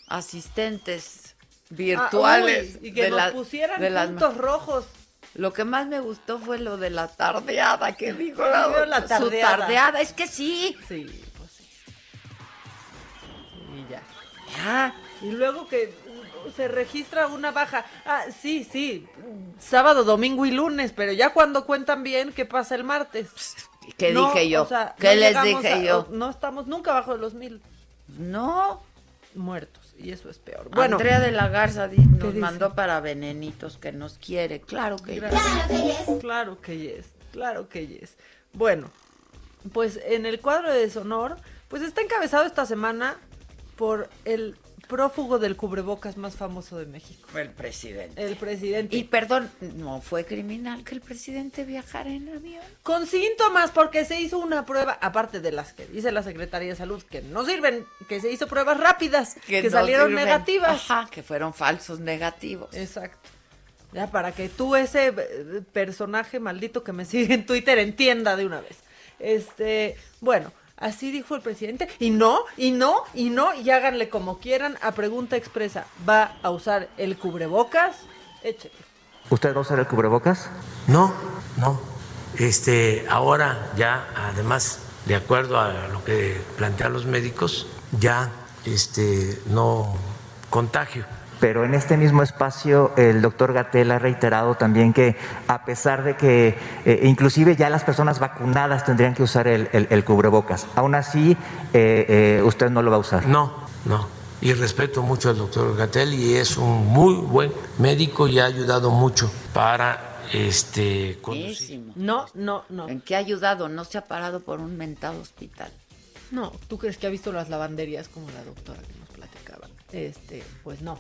asistentes virtuales. Ah, uy, y que de nos la- pusieran de las- puntos rojos. Lo que más me gustó fue lo de la tardeada que dijo la, la su tardeada. tardeada. Es que sí. Sí, pues sí. Y ya. Ya. Y luego que uh, se registra una baja. Ah, sí, sí. Sábado, domingo y lunes, pero ya cuando cuentan bien, ¿qué pasa el martes? ¿Qué No, dije yo? o sea, ¿Qué no les dije a- yo? No estamos nunca bajo de los mil No. muertos. Y eso es peor. Bueno, Andrea de la Garza nos mandó para venenitos que nos quiere. Claro que Claro que yes, claro que yes. Bueno, pues en el cuadro de deshonor, pues está encabezado esta semana por el prófugo del cubrebocas más famoso de México. el presidente. El presidente. Y perdón, no fue criminal que el presidente viajara en avión. con síntomas porque se hizo una prueba, aparte de las que dice la Secretaría de Salud, que no sirven, que se hizo pruebas rápidas, que, no salieron sirven. negativas. Ajá, que fueron falsos negativos. Exacto. Ya, para que tú, ese eh, personaje maldito que me sigue en Twitter, entienda de una vez. Este, bueno, así dijo el presidente. Y no, y no, y no, y háganle como quieran. A pregunta expresa, ¿va a usar el cubrebocas? Échale. ¿Usted va a usar el cubrebocas? No, no. Este, ahora ya, además, de acuerdo a lo que plantean los médicos, ya este, no contagio. Pero en este mismo espacio el doctor Gatel ha reiterado también que a pesar de que eh, inclusive ya las personas vacunadas tendrían que usar el, el- el cubrebocas, aún así eh, eh, usted no lo va a usar. No, no. Y respeto mucho al doctor Gatel y es un muy buen médico y ha ayudado mucho para este conducir. No, no, no. ¿En qué ha ayudado? No se ha parado por un mentado hospital. No, ¿tú crees que ha visto las lavanderías como la doctora que nos platicaba? Este, pues no.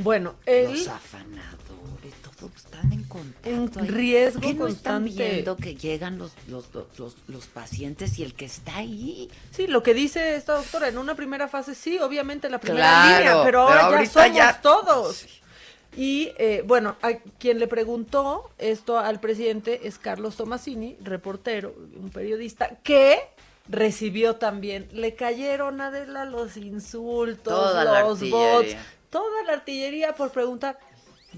Bueno, él... Los afanadores, todos están en contacto. En ahí. riesgo ¿Qué no están constante. viendo que llegan los, los, los, los- pacientes y el que está ahí? Sí, lo que dice esta doctora, en una primera fase sí, obviamente la primera Claro, línea, pero pero ahora ya somos ya- todos. Y eh, bueno, a quien le preguntó esto al presidente es Carlos Tomasini, reportero, un periodista, que recibió también, le cayeron a Adela los insultos, Toda los bots. Toda la artillería por preguntar,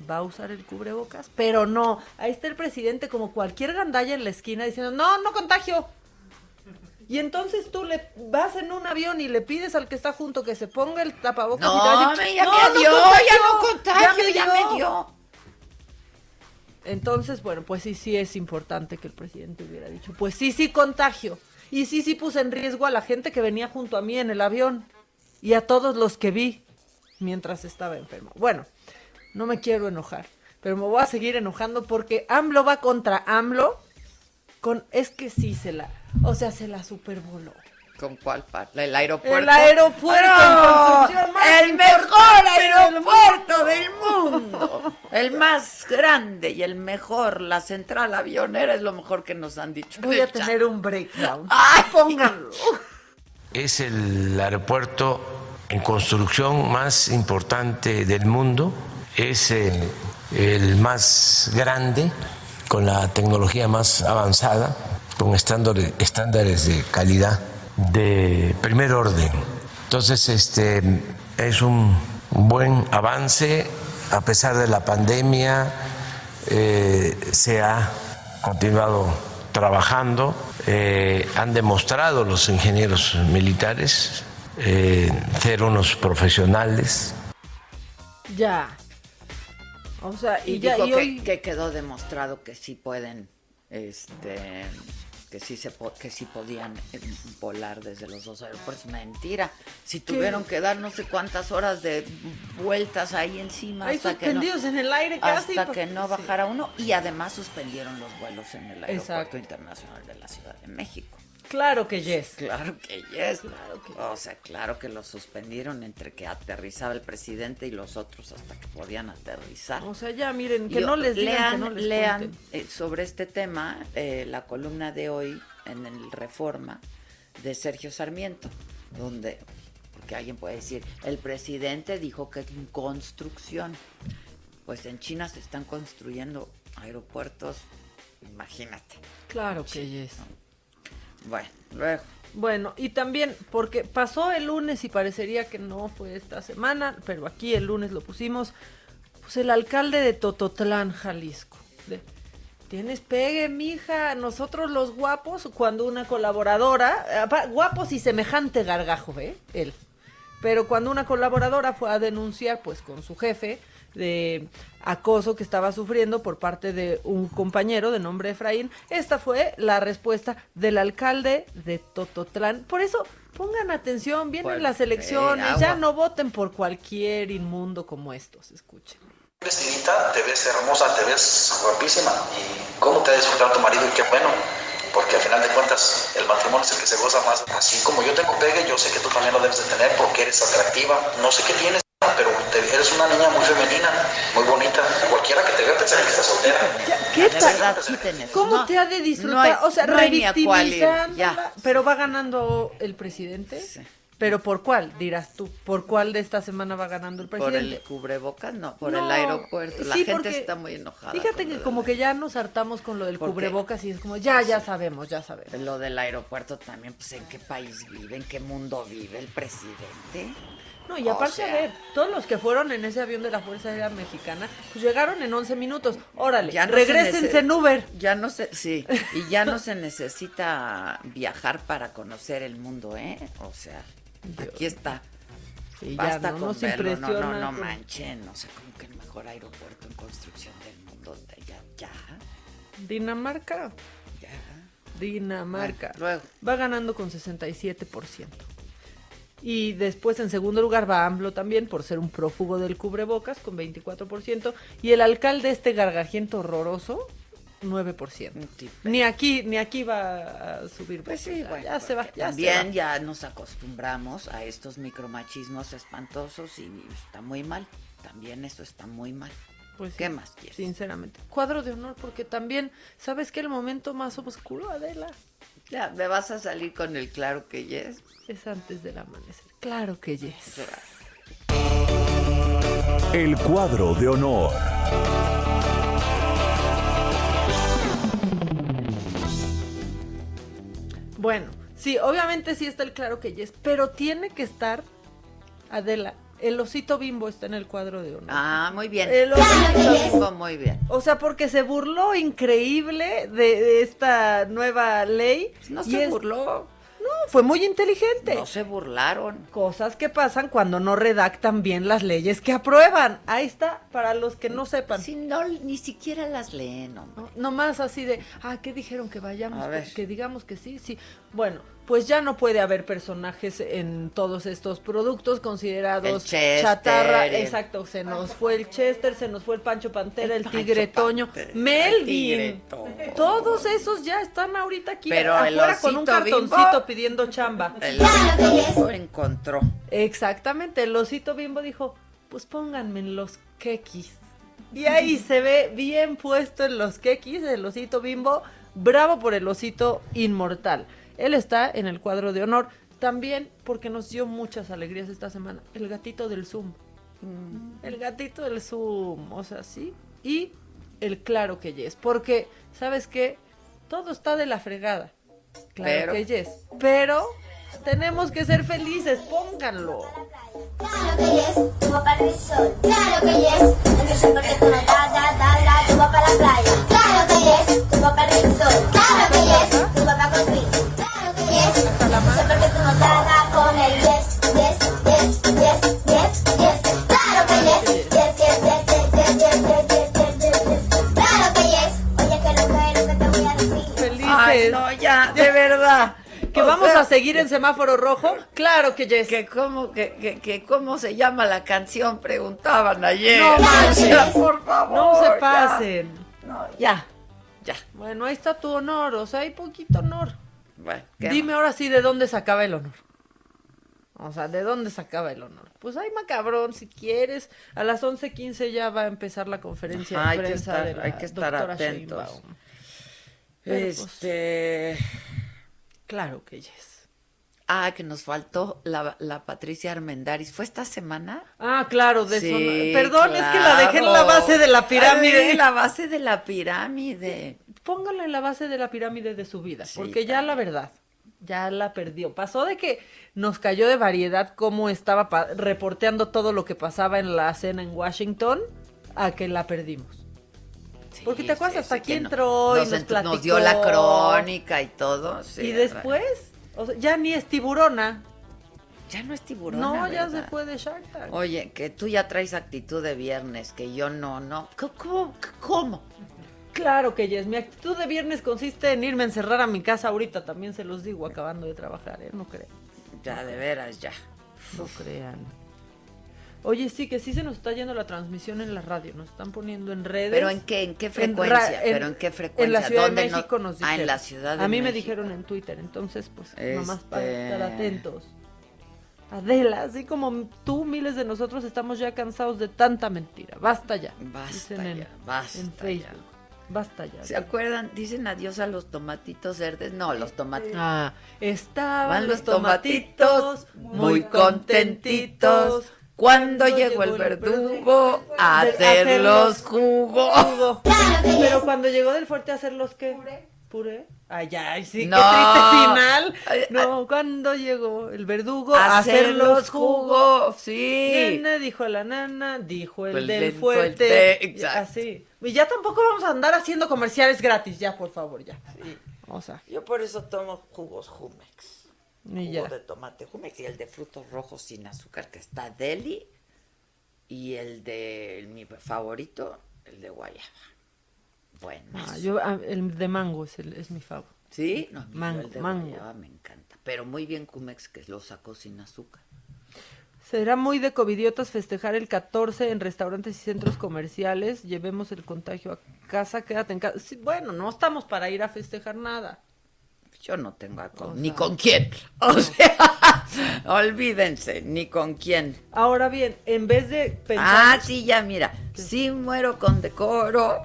¿va a usar el cubrebocas? Pero no, ahí está el presidente como cualquier gandalla en la esquina diciendo, no, no contagio. Y entonces tú le vas en un avión y le pides al que está junto que se ponga el tapabocas y te va a No, decir, ya "No, me no dio, contagio, ya no contagio, ya me dio". Entonces, bueno, pues sí, sí es importante que el presidente hubiera dicho, pues sí, sí contagio. Y sí, sí puse en riesgo a la gente que venía junto a mí en el avión y a todos los que vi mientras estaba enfermo. Bueno, no me quiero enojar, pero me voy a seguir enojando porque AMLO va contra AMLO con, es que sí se la, o sea, se la supervoló. ¿Con cuál parte? ¿El aeropuerto? El aeropuerto en construcción más el mejor aeropuerto del mundo. El más grande y el mejor. La central avionera es lo mejor que nos han dicho. Voy a tener un breakdown. ¡Ay! Pónganlo. Es el aeropuerto en construcción más importante del mundo, es eh, el más grande, con la tecnología más avanzada, con estándares, de calidad de primer orden. Entonces, este es un buen avance, a pesar de la pandemia, eh, se ha continuado trabajando, eh, han demostrado los ingenieros militares eh, ser unos profesionales. Ya. O sea, y, Y, ya dijo y que, hoy que quedó demostrado que sí pueden, este, que sí se po- que sí podían eh, volar desde los dos aeropuertos. Mentira. Si tuvieron que dar no sé cuántas horas de vueltas ahí encima Ahí hasta que no, suspendidos en el aire casi. hasta que no Sí. bajara uno y además suspendieron los vuelos en el aeropuerto Exacto. internacional de la Ciudad de México. Claro que yes. Claro que yes. O sea, claro que lo suspendieron entre que aterrizaba el presidente y los otros hasta que podían aterrizar. O sea, ya miren, que no les digan lean, que no les lean eh, sobre este tema eh, la columna de hoy en el Reforma de Sergio Sarmiento, donde, porque alguien puede decir, el presidente dijo que en construcción, pues en China se están construyendo aeropuertos, imagínate. Claro que yes. Bueno, luego. Bueno, y también, porque pasó el lunes y parecería que no fue esta semana, pero aquí el lunes lo pusimos, pues el alcalde de Tototlán, Jalisco. Tienes pegue, mija, nosotros los guapos, cuando una colaboradora, guapos y semejante gargajo, ¿eh? Él. Pero cuando una colaboradora fue a denunciar, pues con su jefe, de acoso que estaba sufriendo por parte de un compañero de nombre Efraín, esta fue la respuesta del alcalde de Tototlán. Por eso, pongan atención, vienen Pues, las elecciones, eh, ya agua. no voten por cualquier inmundo como estos, escuchen. Vecinita, te ves hermosa, te ves guapísima. ¿Y cómo te ha disfrutado tu marido? Y qué bueno, porque al final de cuentas el matrimonio es el que se goza más. Así como yo tengo pegue, yo sé que tú también lo debes de tener porque eres atractiva. No sé qué tienes, pero te- eres una niña muy femenina, muy bonita. Cualquiera que te vea pensará que estás soltera. ¿Qué De tal? ¿Cómo No, te ha de no disfrutar? hay- o sea, no ya. pero va ganando el presidente. Pero ¿por cuál? Dirás tú. ¿Por cuál de esta semana va ganando el Por presidente? el cubrebocas, no, por No, el aeropuerto. La sí, gente porque está muy enojada. Fíjate que como que ya nos hartamos con lo del ¿Por qué? cubrebocas y es como, ya, ya sabemos, ya sabemos. Lo del aeropuerto también, pues en qué país vive, en qué mundo vive el presidente. No, y O aparte, sea- a ver, todos los que fueron en ese avión de la Fuerza Aérea Mexicana, pues llegaron en 11 minutos. Órale, Ya no se regrésense nece- en Uber. Ya no se, sí, y ya no se necesita viajar para conocer el mundo, ¿eh? O sea, aquí está. Sí, ya Basta no con nos verlo. No, no, no con- manchen, no sé, como que el mejor aeropuerto en construcción del mundo. Ya, ya, Dinamarca. ya. Dinamarca. Bueno, luego. Va ganando con 67%. Y después en segundo lugar va AMLO también por ser un prófugo del cubrebocas con 24%. Y el alcalde este gargajiento horroroso, 9%. Ni aquí, ni aquí va a subir. Pues sí, bueno, ya se va. se también va. ya nos acostumbramos a estos micromachismos espantosos y está muy mal. También eso está muy mal. Pues ¿Qué sí, más quieres? Sinceramente. Cuadro de honor, porque también, ¿sabes qué? El momento más oscuro, Adela, Ya, me vas a salir con el claro que yes. es antes del amanecer. Claro que yes. El cuadro de honor. Bueno, sí, obviamente sí está el claro que yes, pero tiene que estar, Adela, el osito bimbo está en el cuadro de honor. Ah, muy bien. El osito bimbo. Muy bien. O sea, porque se burló increíble de, de esta nueva ley. No se es- burló. No, fue muy inteligente. No se burlaron. Cosas que pasan cuando no redactan bien las leyes que aprueban. Ahí está, para los que no sepan. Si no, ni siquiera las leen, hombre. No, nomás así de, ah, ¿qué dijeron que vayamos? Que digamos que sí, sí. Bueno, pues ya no puede haber personajes en todos estos productos considerados Chester, chatarra. el- Exacto, se nos fue el Chester, se nos fue el Pancho Pantera, el, Tigre Toño, Pantera, Melvin. Tigre Toño. Todos esos ya están ahorita aquí Pero afuera con un cartoncito Bimbo- pidiendo chamba. El osito encontró. Exactamente, el osito bimbo dijo, pues pónganme en los quequis. Y ahí se ve bien puesto en los quequis el osito bimbo, bravo por el osito inmortal. Él está en el cuadro de honor, también porque nos dio muchas alegrías esta semana, el gatito del Zoom. El gatito del Zoom, o sea, sí. Y el claro que yes, porque, ¿sabes qué? Todo está de la fregada. Claro Pero- que yes. Pero tenemos que ser felices, pónganlo. Claro que yes, tú vas para el resort. Claro que yes, el resort porque tú no da, da, da, da, tú vas para la playa. Claro que yes, tú vas para el resort. Claro que yes, tú vas para construir. Claro que yes, da, da, con el yes, yes, yes, yes, yes, yes. Claro que yes, yes, yes, yes, yes, yes, yes, yes, yes, yes, yes, yes. Claro que yes, oye que lo que, lo que te voy a decir. Felices. Ay, no, ya, de verdad. Que O vamos sea, a seguir en semáforo rojo. Claro que yes. Que cómo, que, que, que cómo se llama la canción, preguntaban ayer. No manches. Por favor. No se ya. pasen. No, ya, ya. Bueno, ahí está tu honor, o sea, hay poquito honor. Bueno, ¿qué Dime ahora sí de dónde sacaba el honor. O sea, ¿de dónde sacaba el honor? Pues hay macabrón, si quieres. A las 11.15 ya va a empezar la conferencia Ajá, de hay que prensa estar- de la hay que estar atentos. Pero, pues, Este. Claro que yes. Ah, que nos faltó la, la Patricia Armendaris. ¿Fue esta semana? Ah, claro, de Sí, eso. Perdón, es que la dejé en la base de la pirámide. Ay, la base de la pirámide. Póngala en la base de la pirámide de su vida, porque ya la verdad, ya la perdió. Pasó de que nos cayó de variedad cómo estaba reporteando todo lo que pasaba en la cena en Washington a que la perdimos. Porque te acuerdas, hasta aquí entró y nos platicó. nos dio la crónica y todo. sí, y después, o sea, ya ni es tiburona. Ya no es tiburona. No, ya se fue de Shark Tank. Oye, que tú ya traes actitud de viernes, que yo no, no. ¿Cómo? ¿Cómo? ¿Cómo? Claro que yes. Mi actitud de viernes consiste en irme a encerrar a mi casa ahorita. También se los digo acabando de trabajar, ¿eh? No crean. Ya, de veras, ya. No crean. Oye, sí, que sí se nos está yendo la transmisión en la radio. Nos están poniendo en redes. ¿Pero en qué? ¿En qué frecuencia? ¿Pero en qué frecuencia? En la Ciudad de ¿Dónde no- México nos Ah, dijeron. en la Ciudad de A mí me dijeron en Twitter. Entonces, pues, Este- nomás para estar atentos. Adela, así como tú, miles de nosotros estamos ya cansados de tanta mentira. Basta ya. Basta dicen en- ya, basta en ya. Facebook. basta ya. ¿Se acuerdan? Dicen adiós a los tomatitos verdes. No, los tomatitos. Ah, estaban los tomatitos muy contentitos cuando llegó el verdugo a De- hacerlos jugo. jugo. Pero cuando llegó del fuerte a hacerlos qué? Puré. Ay, ay, sí, No. qué triste final. No, cuando llegó el verdugo a hacerlos jugo. sí. Nena dijo la nana, dijo el El del fuerte. fuerte, exacto. Así. Y ya tampoco vamos a andar haciendo comerciales gratis, ya, por favor, ya. O sea, Yo por eso tomo jugos Jumex. Y Jugo ya. de tomate Jumex y el de frutos rojos sin azúcar que está deli y el de mi favorito, el de guayaba. Bueno. ah, yo, ah, el de mango es, el, es mi favorito. ¿Sí? No, mango, el de mango. guayaba me encanta. Pero muy bien Jumex que lo sacó sin azúcar. Será muy de covidiotas festejar el 14 en restaurantes y centros comerciales. Llevemos el contagio a casa, quédate en casa. Sí, bueno, no estamos para ir a festejar nada. Yo no tengo alcohol, O ni sea, con quién. O sea, olvídense, ni con quién. Ahora bien, en vez de pensar... Ah, sí, ya, mira. Sí muero con decoro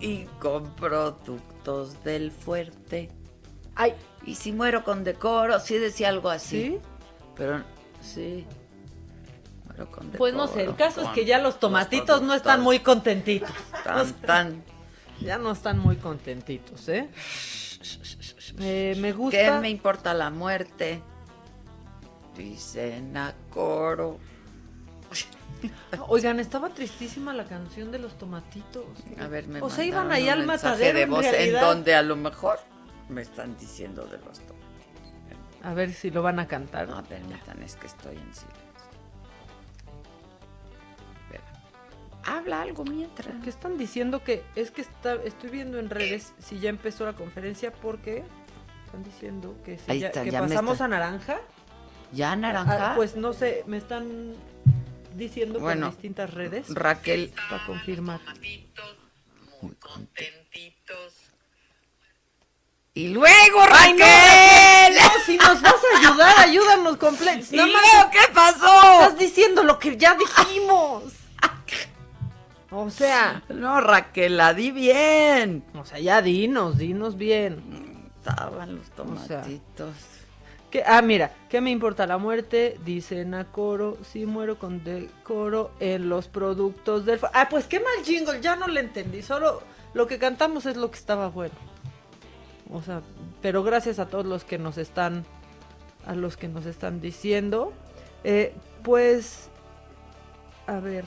y con productos del fuerte. Ay. Y si muero con decoro, sí decía algo así. ¿Sí? Pero, sí. Muero con decoro. Pues no sé, el caso es con que ya los tomatitos no están muy contentitos. Tan, tan. Ya no están muy contentitos, ¿eh? Eh, me gusta... ¿Qué me importa la muerte? Dicen a coro. Oigan, estaba tristísima la canción de los tomatitos. A ver, me O sea, iban ahí al matadero de en voz realidad. en donde a lo mejor me están diciendo de los tomatitos. A ver si lo van a cantar. No, permitan, es que estoy en silencio. Habla algo mientras. Que están diciendo que es que está, estoy viendo en redes si ya empezó la conferencia porque están diciendo que si Ahí ya, está, que ya me pasamos está- a naranja. ¿Ya naranja? Ah, pues no sé, me están diciendo Bueno, por distintas redes. Raquel. Para confirmar. Muy contentitos. Y luego, Ay, no, Raquel. No, si nos vas a ayudar, ayúdanos completos. ¿Y luego qué pasó? Estás diciendo lo que ya dijimos. O sea. No, Raquel, la di bien. O sea, ya dinos, dinos bien. Estaban los O sea, tomatitos. que, ah, mira, ¿qué me importa la muerte? Dicen a coro, si muero con decoro en los productos del... Ah, pues qué mal jingle, ya no le entendí. Solo lo que cantamos es lo que estaba bueno. O sea, pero gracias a todos los que nos están, a los que nos están diciendo. Eh, pues, a ver,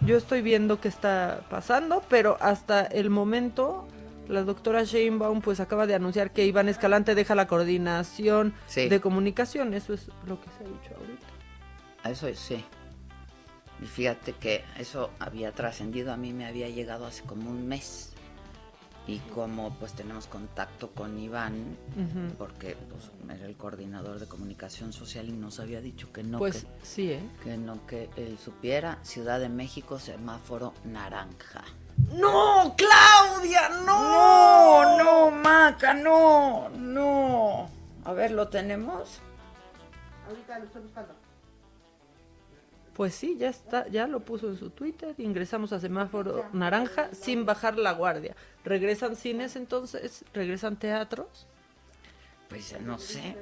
yo estoy viendo qué está pasando, pero hasta el momento la doctora Sheinbaum pues acaba de anunciar que Iván Escalante deja la coordinación Sí. de comunicación, eso es lo que se ha dicho ahorita. Eso es, sí. Y fíjate que eso había trascendido, a mí me había llegado hace como un mes. Y como pues tenemos contacto con Iván, porque pues, era el coordinador de comunicación social y nos había dicho que no, Pues que, sí, ¿eh? que no, que él supiera, Ciudad de México, semáforo naranja. ¡No, Claudia! No, no, Maca, no, no. A ver, ¿lo tenemos? Ahorita lo estoy buscando. Pues sí, ya está, ya lo puso en su Twitter. Ingresamos a semáforo naranja sin bajar la guardia. ¿Regresan cines entonces? ¿Regresan teatros? Pues no sé.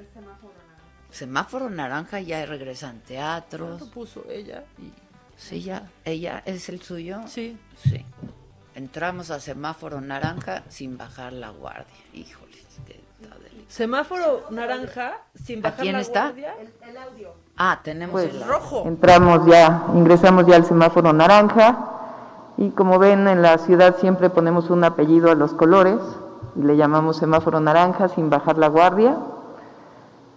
Semáforo naranja ya regresan teatros. Lo puso ella y Sí, ya, ella es el suyo. Sí. Sí. Entramos a semáforo naranja sin bajar la guardia. Híjole, qué está delicioso. semáforo naranja sin ¿A bajar quién la está? guardia. El, audio. Ah, tenemos Pues el rojo. Entramos ya, ingresamos ya al semáforo naranja y como ven en la ciudad siempre ponemos un apellido a los colores y le llamamos semáforo naranja sin bajar la guardia,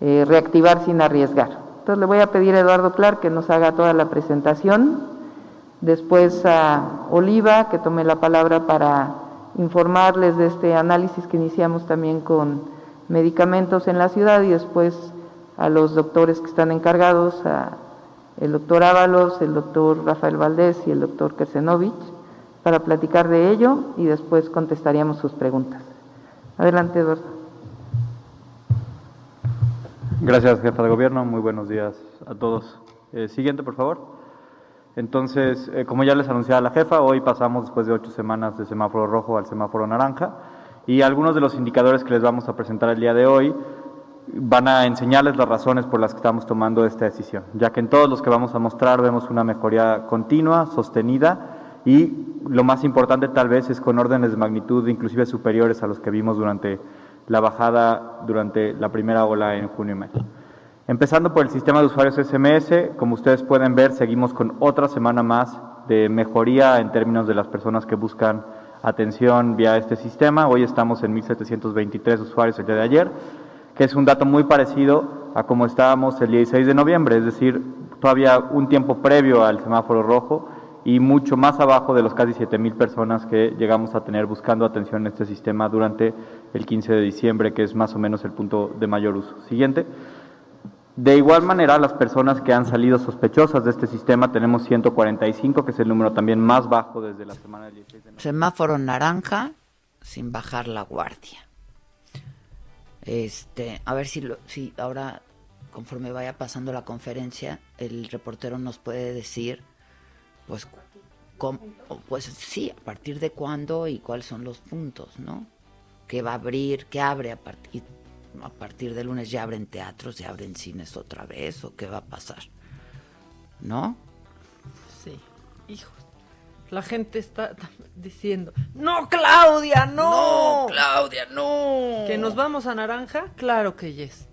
eh, reactivar sin arriesgar. Entonces le voy a pedir a Eduardo Clark que nos haga toda la presentación, después a Oliva que tome la palabra para informarles de este análisis que iniciamos también con medicamentos en la ciudad y después a los doctores que están encargados, a el doctor Ábalos, el doctor Rafael Valdés y el doctor Kersenovich, para platicar de ello y después contestaríamos sus preguntas. Adelante, Eduardo. Gracias, jefa de gobierno. Muy buenos días a todos. Eh, siguiente, por favor. Entonces, eh, como ya les anunciaba la jefa, hoy pasamos después de ocho semanas de semáforo rojo al semáforo naranja y algunos de los indicadores que les vamos a presentar el día de hoy van a enseñarles las razones por las que estamos tomando esta decisión, ya que en todos los que vamos a mostrar vemos una mejoría continua, sostenida y lo más importante tal vez es con órdenes de magnitud inclusive superiores a los que vimos durante la bajada durante la primera ola en junio y mayo. Empezando por el sistema de usuarios SMS, como ustedes pueden ver, seguimos con otra semana más de mejoría en términos de las personas que buscan atención vía este sistema. Hoy estamos en 1.723 usuarios el día de ayer, que es un dato muy parecido a como estábamos el 16 de noviembre, es decir, todavía un tiempo previo al semáforo rojo y mucho más abajo de los casi 7.000 personas que llegamos a tener buscando atención en este sistema durante el 15 de diciembre, que es más o menos el punto de mayor uso. Siguiente. De igual manera, las personas que han salido sospechosas de este sistema, tenemos 145, que es el número también más bajo desde la semana del 16 de noviembre. Semáforo naranja, sin bajar la guardia. Este, a ver si, lo, si ahora, conforme vaya pasando la conferencia, el reportero nos puede decir, pues, cómo, pues sí, a partir de cuándo y cuáles son los puntos, ¿no? ¿Qué va a abrir? ¿Qué abre a partir? a partir de lunes ya abren teatros, ya abren cines otra vez, o qué va a pasar. ¿No? Sí, hijos. La gente está diciendo, no, Claudia, no. No, Claudia, no. Que nos vamos a naranja, claro que yes.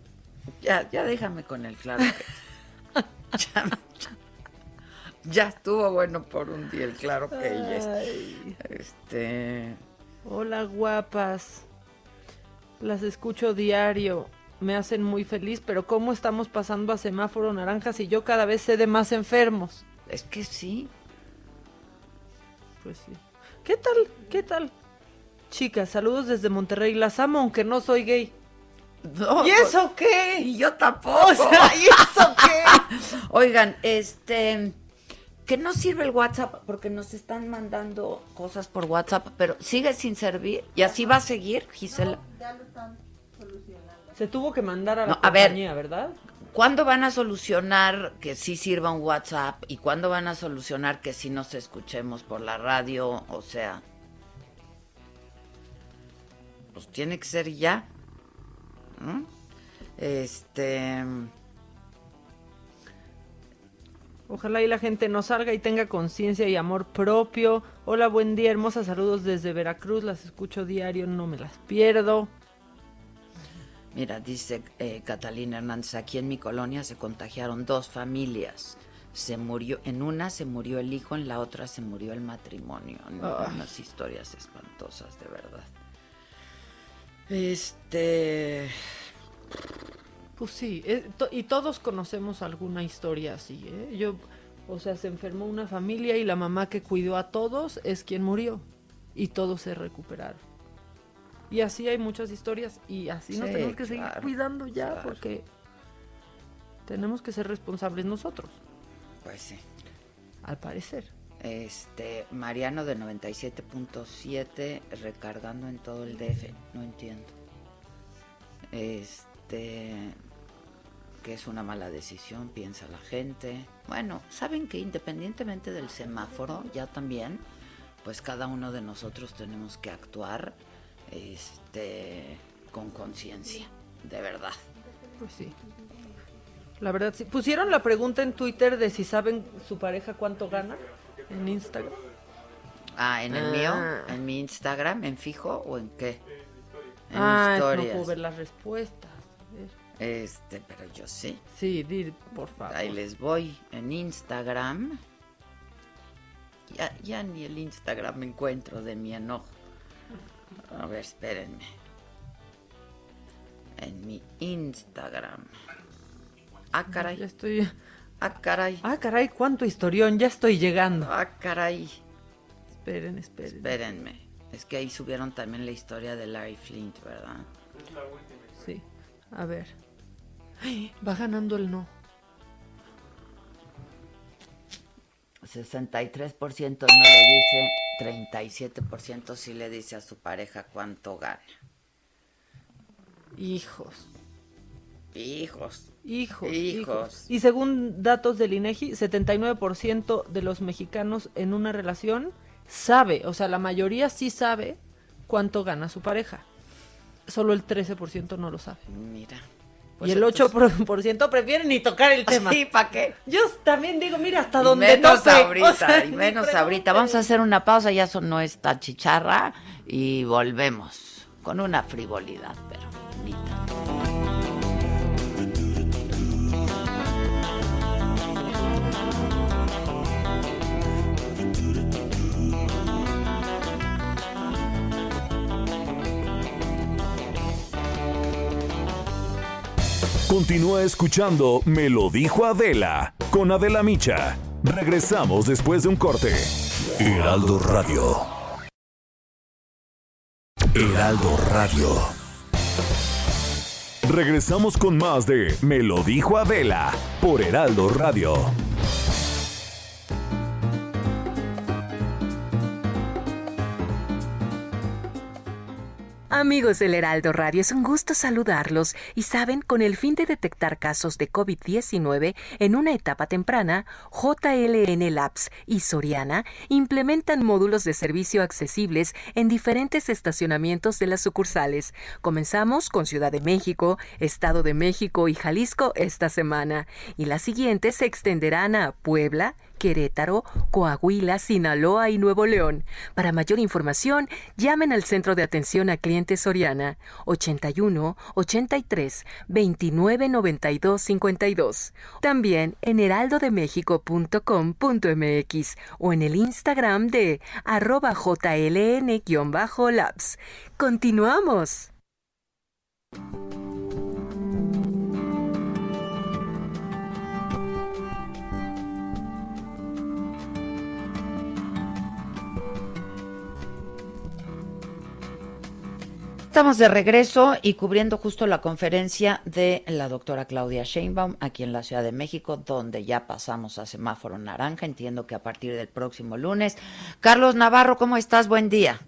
Ya, ya déjame con el claro que ya, ya, estuvo bueno por un día el claro que yes. Este. Hola, guapas. Las escucho diario, me hacen muy feliz, pero ¿cómo estamos pasando a semáforo naranja si yo cada vez sé de más enfermos? Es que sí. Pues sí. ¿Qué tal? ¿Qué tal? Chicas, saludos desde Monterrey. Las amo aunque no soy gay. No, ¿Y eso qué? Y yo tampoco. O sea, ¿y eso qué? Oigan, este que no sirve el WhatsApp porque nos están mandando cosas por WhatsApp, pero sigue sin servir y así va a seguir, Gisela. No, ya lo están solucionando. Se tuvo que mandar a la no, a compañía, ver, ¿verdad? ¿Cuándo van a solucionar que sí sirva un WhatsApp y cuándo van a solucionar que sí nos escuchemos por la radio? O sea, pues tiene que ser ya. Este. Ojalá y la gente no salga y tenga conciencia y amor propio. Hola, buen día, hermosa. Saludos desde Veracruz. Las escucho diario, no me las pierdo. Mira, dice eh, Catalina Hernández, aquí en mi colonia se contagiaron dos familias. Se murió, en una se murió el hijo, en la otra se murió el matrimonio. No, Ah. Unas historias espantosas, de verdad. Este. Pues sí, eh, to- y todos conocemos alguna historia así, ¿eh? Yo, o sea, se enfermó una familia y la mamá que cuidó a todos es quien murió. Y todos se recuperaron. Y así hay muchas historias y así nos tenemos que seguir cuidando ya claro. porque tenemos que ser responsables nosotros, Pues sí. al parecer. Este, Mariano de 97.7 recargando en todo el DF, no entiendo. Este, que es una mala decisión, piensa la gente. Bueno, saben que independientemente del semáforo, ya también, pues cada uno de nosotros tenemos que actuar este con conciencia, de verdad. Pues sí. La verdad, sí. Pusieron la pregunta en Twitter de si saben su pareja cuánto gana en Instagram. Ah, en el Ah. mío, en mi Instagram, en fijo o en qué? En ah, no historias. puedo ver las respuestas. Este, pero yo sí. Sí, di, por favor. Ahí les voy en Instagram. Ya, ya ni el Instagram me encuentro de mi enojo. A ver, espérenme. En mi Instagram. Ah, caray. Ya estoy. Ah, caray. Ah, caray, cuánto historión, ya estoy llegando. Ah, caray. Esperen, esperen. Espérenme. Es que ahí subieron también la historia de Larry Flint, ¿verdad? Sí. A ver. Ay, va ganando el no. 63% no le dice, 37% sí le dice a su pareja cuánto gana. Hijos. Hijos. Hijos, Hijos. Y según datos del INEGI, 79% de los mexicanos en una relación sabe, o sea, la mayoría sí sabe cuánto gana su pareja. Solo el 13% no lo sabe. Mira. Y el 8% prefiere ni tocar el tema. Sí, ¿para qué? Yo también digo, mira, hasta Y donde menos ahorita, O sea, y ni menos ahorita. Vamos a hacer una pausa, ya sonó esta chicharra y volvemos con una frivolidad, pero bonita. Continúa escuchando Me lo dijo Adela con Adela Micha. Regresamos después de un corte. Heraldo Radio. Heraldo Radio. Regresamos con más de Me lo dijo Adela por Heraldo Radio. Amigos del Heraldo Radio, es un gusto saludarlos y saben, con el fin de detectar casos de COVID-19 en una etapa temprana, JLN Labs y Soriana implementan módulos de servicio accesibles en diferentes estacionamientos de las sucursales. Comenzamos con Ciudad de México, Estado de México y Jalisco esta semana y las siguientes se extenderán a Puebla, Querétaro, Coahuila, Sinaloa y Nuevo León. Para mayor información, llamen al Centro de Atención a Clientes Soriana 81 83 29 92 52. También en heraldodemexico.com.mx o en el Instagram de arroba jln-labs. Continuamos. Estamos de regreso y cubriendo justo la conferencia de la doctora Claudia Sheinbaum aquí en la Ciudad de México, donde ya pasamos a semáforo naranja. Entiendo que a partir del próximo lunes. Carlos Navarro, ¿cómo estás? Buen día.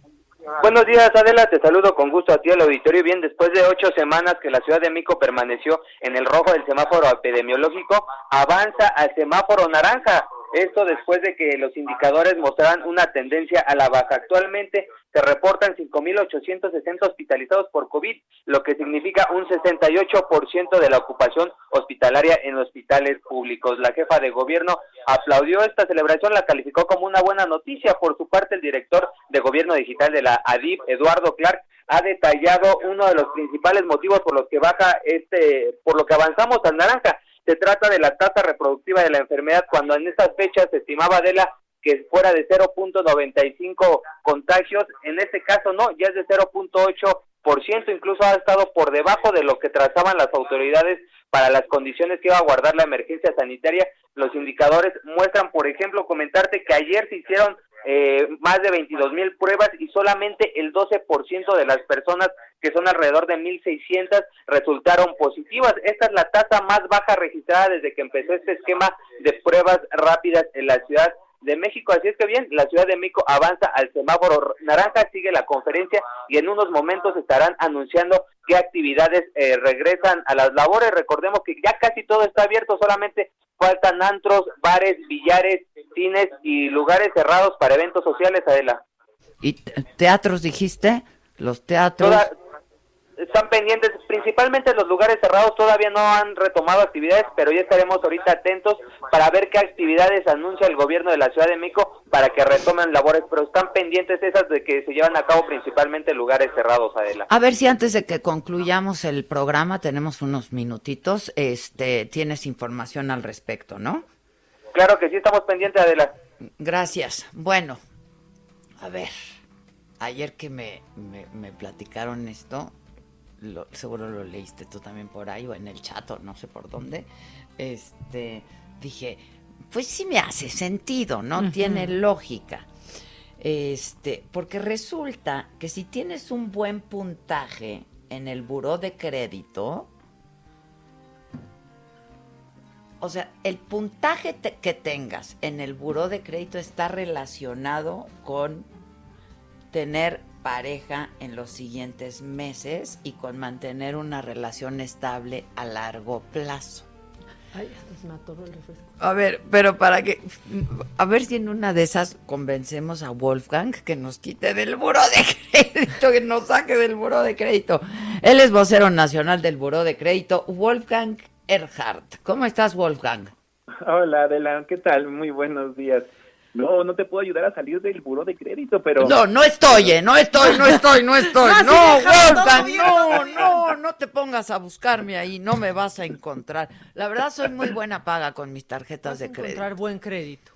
Buenos días, Adela. Te saludo con gusto a ti al auditorio. Bien, después de ocho semanas que la Ciudad de México permaneció en el rojo del semáforo epidemiológico, avanza al semáforo naranja. Esto después de que los indicadores mostraran una tendencia a la baja. Actualmente se reportan 5.860 hospitalizados por COVID, lo que significa un 68% de la ocupación hospitalaria en hospitales públicos. La jefa de gobierno aplaudió esta celebración, la calificó como una buena noticia. Por su parte, el director de gobierno digital de la ADIP, Eduardo Clark, ha detallado uno de los principales motivos por los que baja este, por lo que avanzamos al naranja. Se trata de la tasa reproductiva de la enfermedad cuando en estas fechas se estimaba de la que fuera de 0.95 contagios, en este caso no, ya es de 0.8%, incluso ha estado por debajo de lo que trazaban las autoridades para las condiciones que iba a guardar la emergencia sanitaria. Los indicadores muestran, por ejemplo, comentarte que ayer se hicieron eh, más de 22 mil pruebas y solamente el 12% de las personas, que son alrededor de 1.600, resultaron positivas. Esta es la tasa más baja registrada desde que empezó este esquema de pruebas rápidas en la ciudad de México. Así es que bien, la Ciudad de México avanza al semáforo naranja, sigue la conferencia y en unos momentos estarán anunciando qué actividades eh, regresan a las labores. Recordemos que ya casi todo está abierto, solamente faltan antros, bares, billares, cines y lugares cerrados para eventos sociales, Adela. ¿Y te- teatros dijiste? Los teatros. Toda- están pendientes, principalmente los lugares cerrados todavía no han retomado actividades, pero ya estaremos ahorita atentos para ver qué actividades anuncia el gobierno de la Ciudad de México para que retomen labores, pero están pendientes esas de que se llevan a cabo principalmente en lugares cerrados, Adela. A ver si antes de que concluyamos el programa, tenemos unos minutitos, este, tienes información al respecto, ¿no? Claro que sí, estamos pendientes, Adela. Gracias. Bueno, a ver, ayer que me, me, me platicaron esto, lo- seguro lo leíste tú también por ahí o en el chat o no sé por dónde, este, dije, pues sí me hace sentido, ¿no? Tiene lógica. Este, porque resulta que si tienes un buen puntaje en el buró de crédito, o sea, el puntaje te- que tengas en el buró de crédito está relacionado con tener pareja en los siguientes meses y con mantener una relación estable a largo plazo. Ay, hasta se me atoró el refresco. A ver, pero para que. A ver si en una de esas convencemos a Wolfgang que nos quite del buro de crédito, que nos saque del buro de crédito. Él es vocero nacional del buro de crédito, Wolfgang Erhardt. ¿Cómo estás, Wolfgang? Hola, Adela, ¿qué tal? Muy buenos días. No, no te puedo ayudar a salir del buro de crédito, pero... No, no estoy, ¿eh? No estoy, no estoy, no estoy. No, No, no, no, no te pongas a buscarme ahí, no me vas a encontrar. La verdad, soy muy buena paga con mis tarjetas de crédito. Encontrar buen crédito.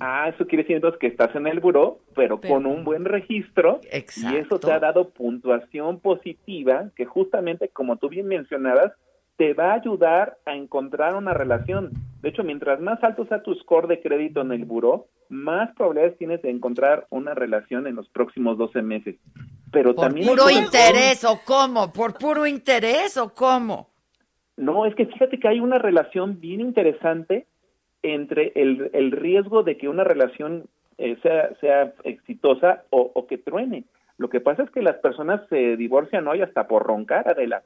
Ah, eso quiere decir entonces que estás en el buró, pero, Pero- con un buen registro. Exacto. Y eso te ha dado puntuación positiva que justamente, como tú bien mencionabas, te va a ayudar a encontrar una relación. De hecho, mientras más alto sea tu score de crédito en el buró, más probabilidades tienes de encontrar una relación en los próximos 12 meses. Pero ¿Por también... puro interés o cómo? ¿Por puro interés o cómo? No, es que fíjate que hay una relación bien interesante entre el, el riesgo de que una relación eh, sea, sea exitosa o, o que truene. Lo que pasa es que las personas se divorcian hoy hasta por roncar, Adela.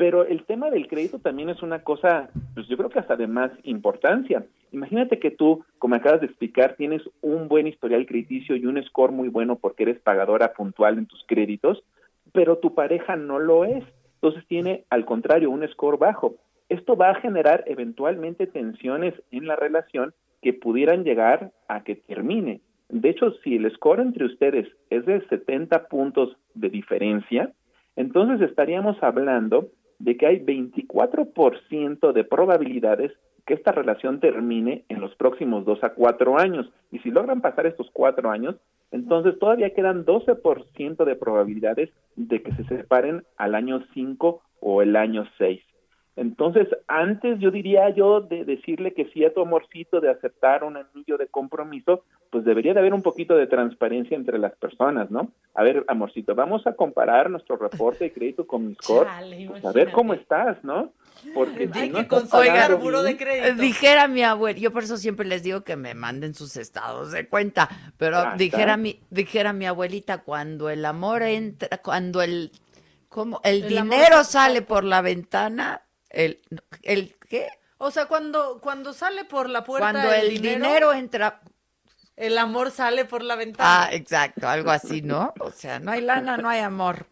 Pero el tema del crédito también es una cosa, pues yo creo que hasta de más importancia. Imagínate que tú, como acabas de explicar, tienes un buen historial crediticio y un score muy bueno porque eres pagadora puntual en tus créditos, pero tu pareja no lo es. Entonces tiene, al contrario, un score bajo. Esto va a generar eventualmente tensiones en la relación que pudieran llegar a que termine. De hecho, si el score entre ustedes es de 70 puntos de diferencia, entonces estaríamos hablando de que hay 24% de probabilidades que esta relación termine en los próximos dos a cuatro años. Y si logran pasar estos cuatro años, entonces todavía quedan 12% de probabilidades de que se separen al año 5 o el año 6. Entonces, antes yo diría yo de decirle que sí a tu amorcito, de aceptar un anillo de compromiso, pues debería de haber un poquito de transparencia entre las personas, ¿no? A ver, amorcito, vamos a comparar nuestro reporte de crédito con mi score, Chale, pues a ver cómo estás, ¿no? Porque si no Eh, Dijera mi abuelo, yo por eso siempre les digo que me manden sus estados de cuenta, pero Ah, dijera está. mi, dijera mi abuelita, cuando el amor entra, cuando el, como el, dinero sale por la ventana, el, el ¿qué? O sea, cuando, cuando sale por la puerta Cuando el dinero entra, el amor sale por la ventana. ah, exacto, algo así, ¿no? O sea, no hay lana, no hay amor.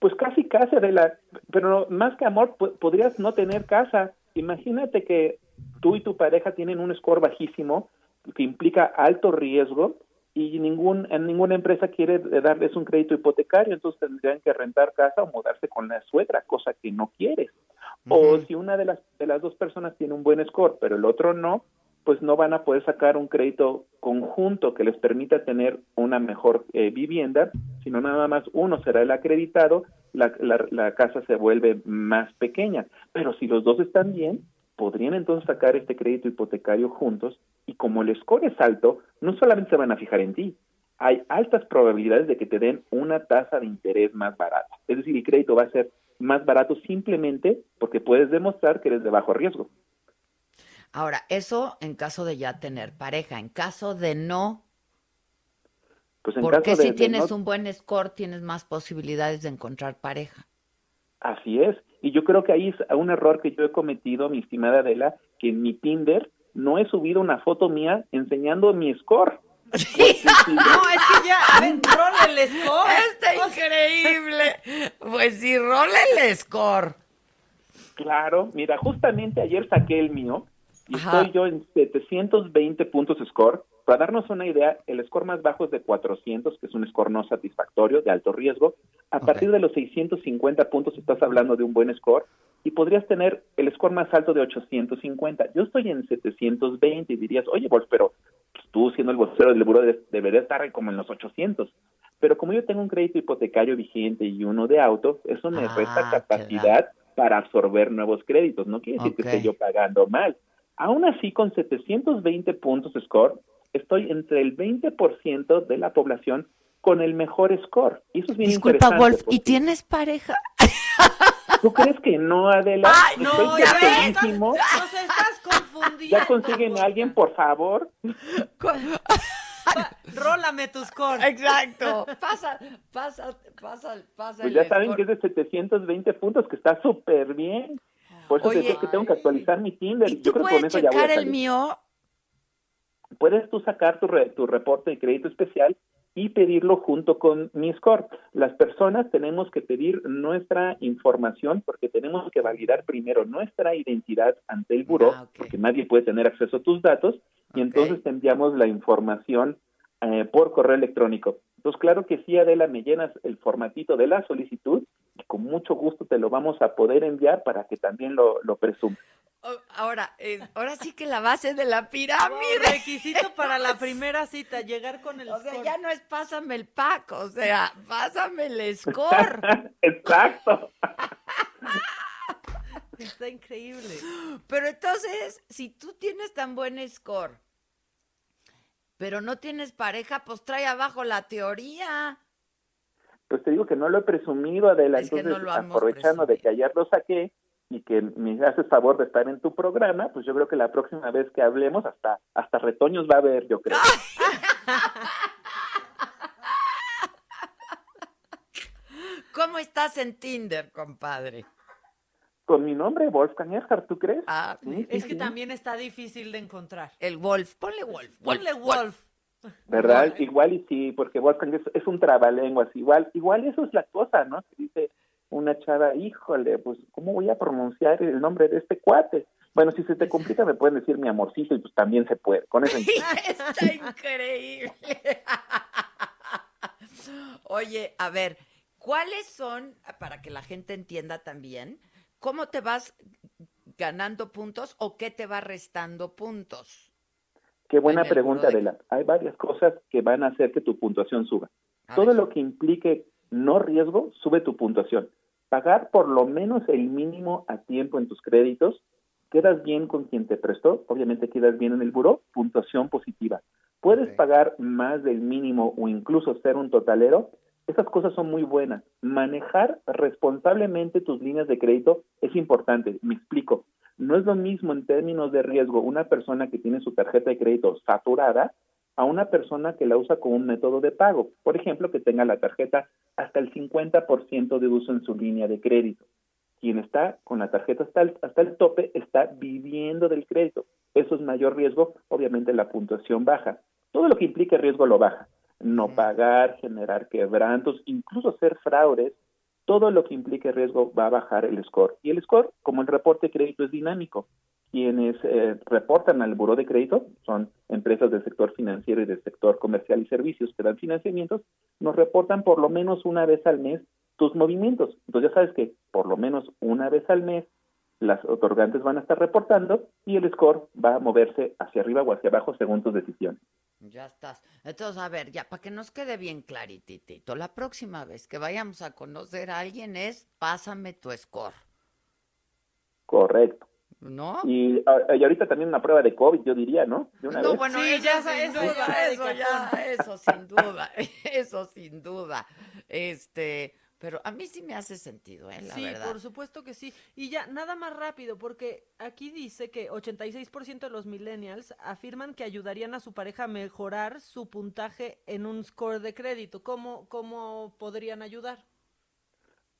Pues casi casa de la, pero más que amor, po- podrías no tener casa. Imagínate que tú y tu pareja tienen un score bajísimo que implica alto riesgo y ningún, en ninguna empresa quiere darles un crédito hipotecario, entonces tendrían que rentar casa o mudarse con la suegra, cosa que no quieres. O si una de las, de las dos personas tiene un buen score, pero el otro no, pues no van a poder sacar un crédito conjunto que les permita tener una mejor eh, vivienda, sino nada más uno será el acreditado, la, la, la casa se vuelve más pequeña. Pero si los dos están bien, podrían entonces sacar este crédito hipotecario juntos y como el score es alto, no solamente se van a fijar en ti, hay altas probabilidades de que te den una tasa de interés más barata. Es decir, el crédito va a ser más barato simplemente porque puedes demostrar que eres de bajo riesgo. Ahora, eso en caso de ya tener pareja, en caso de no, Pues en porque caso de- si tienes no- un buen score, tienes más posibilidades de encontrar pareja. Así es. Y yo creo que ahí es un error que yo he cometido, mi estimada Adela, que en mi Tinder no he subido una foto mía enseñando mi score. No, es que ya, ven, rola el score. Está increíble. Pues sí, rola el score. Claro, mira, justamente ayer saqué el mío y Ajá. estoy yo en 720 puntos score. Para darnos una idea, el score más bajo es de 400, que es un score no satisfactorio, de alto riesgo. A partir de los 650 puntos estás hablando de un buen score y podrías tener el score más alto de 850. Yo estoy en 720 y dirías, oye, Wolf, pero tú siendo el vocero del buró de- deberías estar como en los 800. Pero como yo tengo un crédito hipotecario vigente y uno de auto, eso me Ah, resta capacidad para absorber nuevos créditos. No quiere decir Ok. que esté yo pagando mal. Aún así, con 720 puntos score, estoy entre el 20% de la población con el mejor score. Y eso es bien Disculpa, interesante. Wolf, ¿y tienes pareja? ¿Tú crees que no, Adela? Ay, no, Estoy ya ves. Nos estás confundiendo. ¿Ya consiguen a alguien, por favor? Rólame tus score. Exacto. Pasa, pasa, pasa, pasa. Pues ya saben que es de 720 puntos, que está súper bien. Por eso te Oye, digo que tengo que actualizar mi Tinder. ¿Y Yo tú creo que con puedes eso ya voy a el mío? Puedes tú sacar tu, re- tu reporte de crédito especial y pedirlo junto con mi score. Las personas tenemos que pedir nuestra información porque tenemos que validar primero nuestra identidad ante el buró, Ah, porque nadie puede tener acceso a tus datos, y entonces te enviamos la información eh, por correo electrónico. Entonces, claro que sí, Adela, me llenas el formatito de la solicitud y con mucho gusto te lo vamos a poder enviar para que también lo, lo presumas. Oh, Ahora, eh, ahora sí que la base de la Wow, pirámide. requisito para la primera cita, llegar con el O sea, score. ya no es pásame el pack, o sea, pásame el score. Exacto. Está increíble. Pero entonces, si tú tienes tan buen score, pero no tienes pareja, pues trae abajo la teoría. Pues te digo que no lo he presumido, Adela, Es que entonces no lo hemos aprovechando de que ayer lo saqué y que me haces favor de estar en tu programa, pues yo creo que la próxima vez que hablemos hasta hasta retoños va a haber, yo creo. ¿Cómo estás en Tinder, compadre? Con mi nombre, Wolfgang Erhard, ¿tú crees? Ah, Sí, sí, Es que sí. también está difícil de encontrar. El Wolf, ponle Wolf. Ponle Wolf. ¿Verdad? Igual y sí, porque Wolfgang es, es un trabalenguas, igual, igual eso es la cosa, ¿no? Que dice una chava, híjole, pues, ¿cómo voy a pronunciar el nombre de este cuate? Bueno, si se te complica, me pueden decir mi amorcito y pues también se puede, con eso. Está increíble. Oye, a ver, ¿cuáles son, para que la gente entienda también, cómo te vas ganando puntos o qué te va restando puntos? Qué buena pregunta, de- Adela. Hay varias cosas que van a hacer que tu puntuación suba. A Todo ver. lo que implique no riesgo sube tu puntuación. Pagar por lo menos el mínimo a tiempo en tus créditos, quedas bien con quien te prestó, obviamente quedas bien en el buró, puntuación positiva. Puedes pagar más del mínimo o incluso ser un totalero, esas cosas son muy buenas. Manejar responsablemente tus líneas de crédito es importante. Me explico. No es lo mismo en términos de riesgo una persona que tiene su tarjeta de crédito saturada a una persona que la usa como un método de pago. Por ejemplo, que tenga la tarjeta hasta el 50% de uso en su línea de crédito. Quien está con la tarjeta hasta el, hasta el tope está viviendo del crédito. Eso es mayor riesgo, obviamente la puntuación baja. Todo lo que implique riesgo lo baja. No pagar, generar quebrantos, incluso ser fraudes, todo lo que implique riesgo va a bajar el score. Y el score, como el reporte de crédito es dinámico, quienes eh, reportan al buró de crédito son empresas del sector financiero y del sector comercial y servicios que dan financiamientos, nos reportan por lo menos una vez al mes tus movimientos. Entonces ya sabes que por lo menos una vez al mes las otorgantes van a estar reportando y el score va a moverse hacia arriba o hacia abajo según tus decisiones. Ya estás. Entonces, a ver, ya, para que nos quede bien claritito, la próxima vez que vayamos a conocer a alguien es, pásame tu score, Correcto. ¿No? Y, ah, y ahorita también una prueba de COVID, yo diría, ¿no? De una No, vez. bueno, Sí, eso, ya sin duda, eso ya, eso sin duda, eso sin duda. Este, pero a mí sí me hace sentido, ¿eh? La sí, verdad. por supuesto que sí. Y ya, nada más rápido, porque aquí dice que 86% de los millennials afirman que ayudarían a su pareja a mejorar su puntaje en un score de crédito. ¿Cómo, cómo podrían ayudar?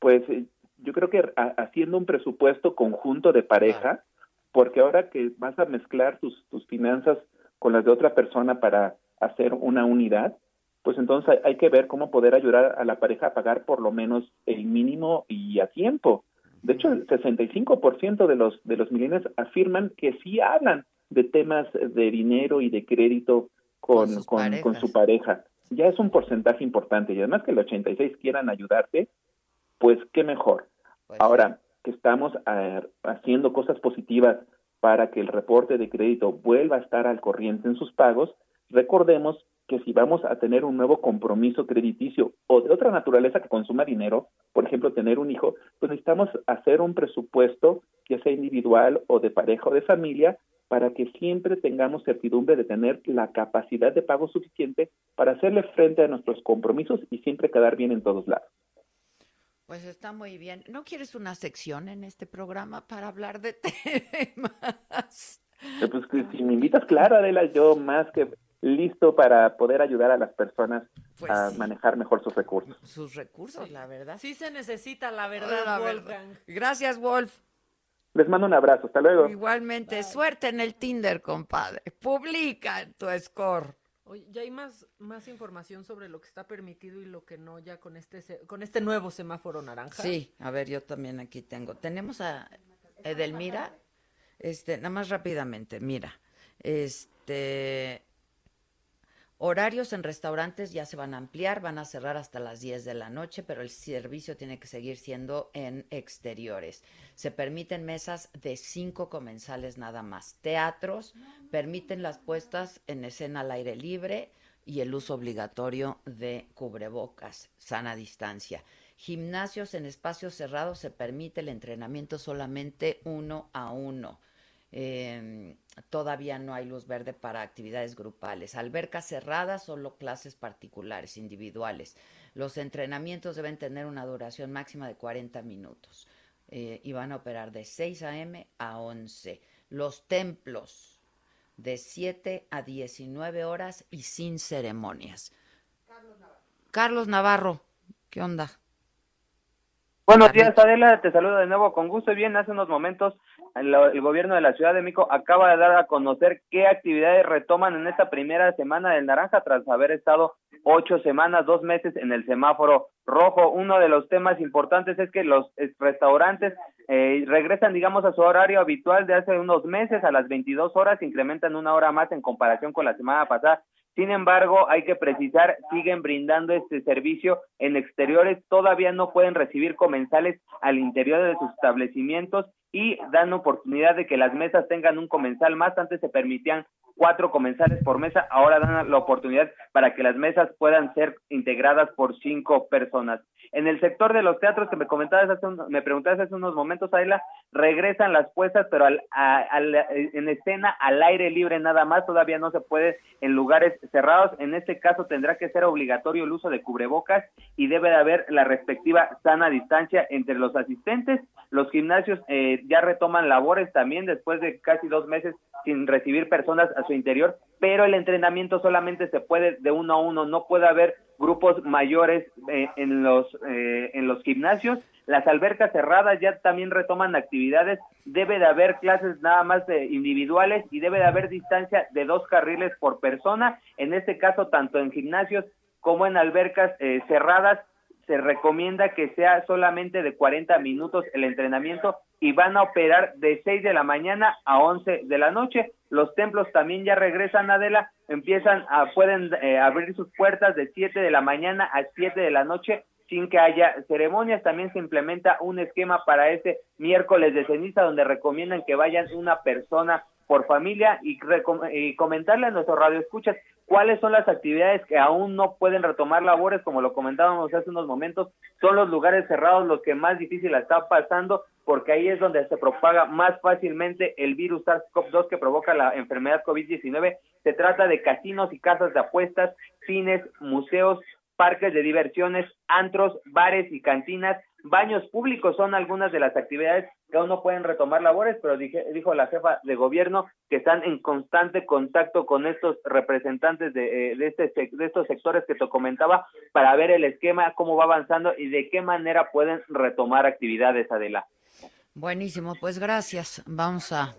Pues eh, yo creo que ha- haciendo un presupuesto conjunto de pareja, porque ahora que vas a mezclar tus, tus finanzas con las de otra persona para hacer una unidad, pues entonces hay, que ver cómo poder ayudar a la pareja a pagar por lo menos el mínimo y a tiempo. De hecho, el 65% de los de los millennials afirman que sí hablan de temas de dinero y de crédito con, Con con, con su pareja. Ya es un porcentaje importante y además que el 86 quieran ayudarte, pues qué mejor. Pues Ahora que estamos haciendo cosas positivas para que el reporte de crédito vuelva a estar al corriente en sus pagos, recordemos que si vamos a tener un nuevo compromiso crediticio o de otra naturaleza que consuma dinero, por ejemplo, tener un hijo, pues necesitamos hacer un presupuesto, ya sea individual o de pareja o de familia, para que siempre tengamos certidumbre de tener la capacidad de pago suficiente para hacerle frente a nuestros compromisos y siempre quedar bien en todos lados. Pues está muy bien. ¿No quieres una sección en este programa para hablar de temas? Eh, Pues que si me invitas, claro, Adela, yo más que listo para poder ayudar a las personas Pues a sí. manejar mejor sus recursos. Sus recursos, la verdad. Sí se necesita, la verdad, La Wolfgang. Gracias, Wolf. Les mando un abrazo, hasta luego. Igualmente, suerte en el Tinder, compadre. Publica tu score. Oye, ya hay más, más información sobre lo que está permitido y lo que no ya con este con este nuevo semáforo naranja. Sí, a ver, yo también aquí tengo. Tenemos a Edelmira. Este, nada más rápidamente, mira. Este horarios en restaurantes ya se van a ampliar, van a cerrar hasta las 10 de la noche, pero el servicio tiene que seguir siendo en exteriores. Se permiten mesas de cinco comensales nada más. Teatros permiten las puestas en escena al aire libre y el uso obligatorio de cubrebocas, sana distancia. Gimnasios en espacios cerrados se permite el entrenamiento solamente uno a uno. Eh, todavía no hay luz verde para actividades grupales. Albercas cerradas, solo clases particulares, individuales. Los entrenamientos deben tener una duración máxima de 40 minutos eh, y van a operar de 6 a.m. a 11. Los templos de 7 a 19 horas y sin ceremonias. Carlos Navarro, ¿qué onda? Buenos días, Adela. Te saludo de nuevo con gusto. Y Bien, hace unos momentos el, gobierno de la Ciudad de México acaba de dar a conocer qué actividades retoman en esta primera semana del naranja tras haber estado ocho semanas, dos meses en el semáforo rojo. Uno de los temas importantes es que los restaurantes eh, regresan, digamos, a su horario habitual de hace unos meses a las 22 horas, incrementan una hora más en comparación con la semana pasada. Sin embargo, hay que precisar, siguen brindando este servicio en exteriores, todavía no pueden recibir comensales al interior de sus establecimientos y dan oportunidad de que las mesas tengan un comensal más. Antes se permitían cuatro comensales por mesa, ahora dan la oportunidad para que las mesas puedan ser integradas por cinco personas. En el sector de los teatros que me comentabas hace un- me preguntabas hace unos momentos, Ayla, regresan las puestas, pero al, a- al- en escena al aire libre nada más, todavía no se puede en lugares cerrados. En este caso tendrá que ser obligatorio el uso de cubrebocas y debe de haber la respectiva sana distancia entre los asistentes. Los gimnasios eh, ya retoman labores también después de casi dos meses sin recibir personas a su interior, pero el entrenamiento solamente se puede de uno a uno, no puede haber grupos mayores eh, en los eh, en los gimnasios. Las albercas cerradas ya también retoman actividades. Debe de haber clases nada más de individuales y debe de haber distancia de dos carriles por persona. En este caso, tanto en gimnasios como en albercas eh, cerradas, se recomienda que sea solamente de 40 minutos el entrenamiento y van a operar de 6 de la mañana a 11 de la noche. Los templos también ya regresan, Adela, empiezan a, pueden eh, abrir sus puertas de 7 de la mañana a 7 de la noche sin que haya ceremonias. También se implementa un esquema para este miércoles de ceniza donde recomiendan que vayan una persona por familia y, y comentarle a nuestros radioescuchas cuáles son las actividades que aún no pueden retomar labores, como lo comentábamos hace unos momentos, son los lugares cerrados los que más difícil la está pasando, porque ahí es donde se propaga más fácilmente el virus SARS-CoV-2 que provoca la enfermedad COVID-19. Se trata de casinos y casas de apuestas, cines, museos, parques de diversiones, antros, bares y cantinas, baños públicos son algunas de las actividades que aún no pueden retomar labores, pero dije- dijo la jefa de gobierno que están en constante contacto con estos representantes de, eh, de, este, de estos sectores que te comentaba para ver el esquema, cómo va avanzando y de qué manera pueden retomar actividades, Adela. Buenísimo, pues gracias. Vamos a,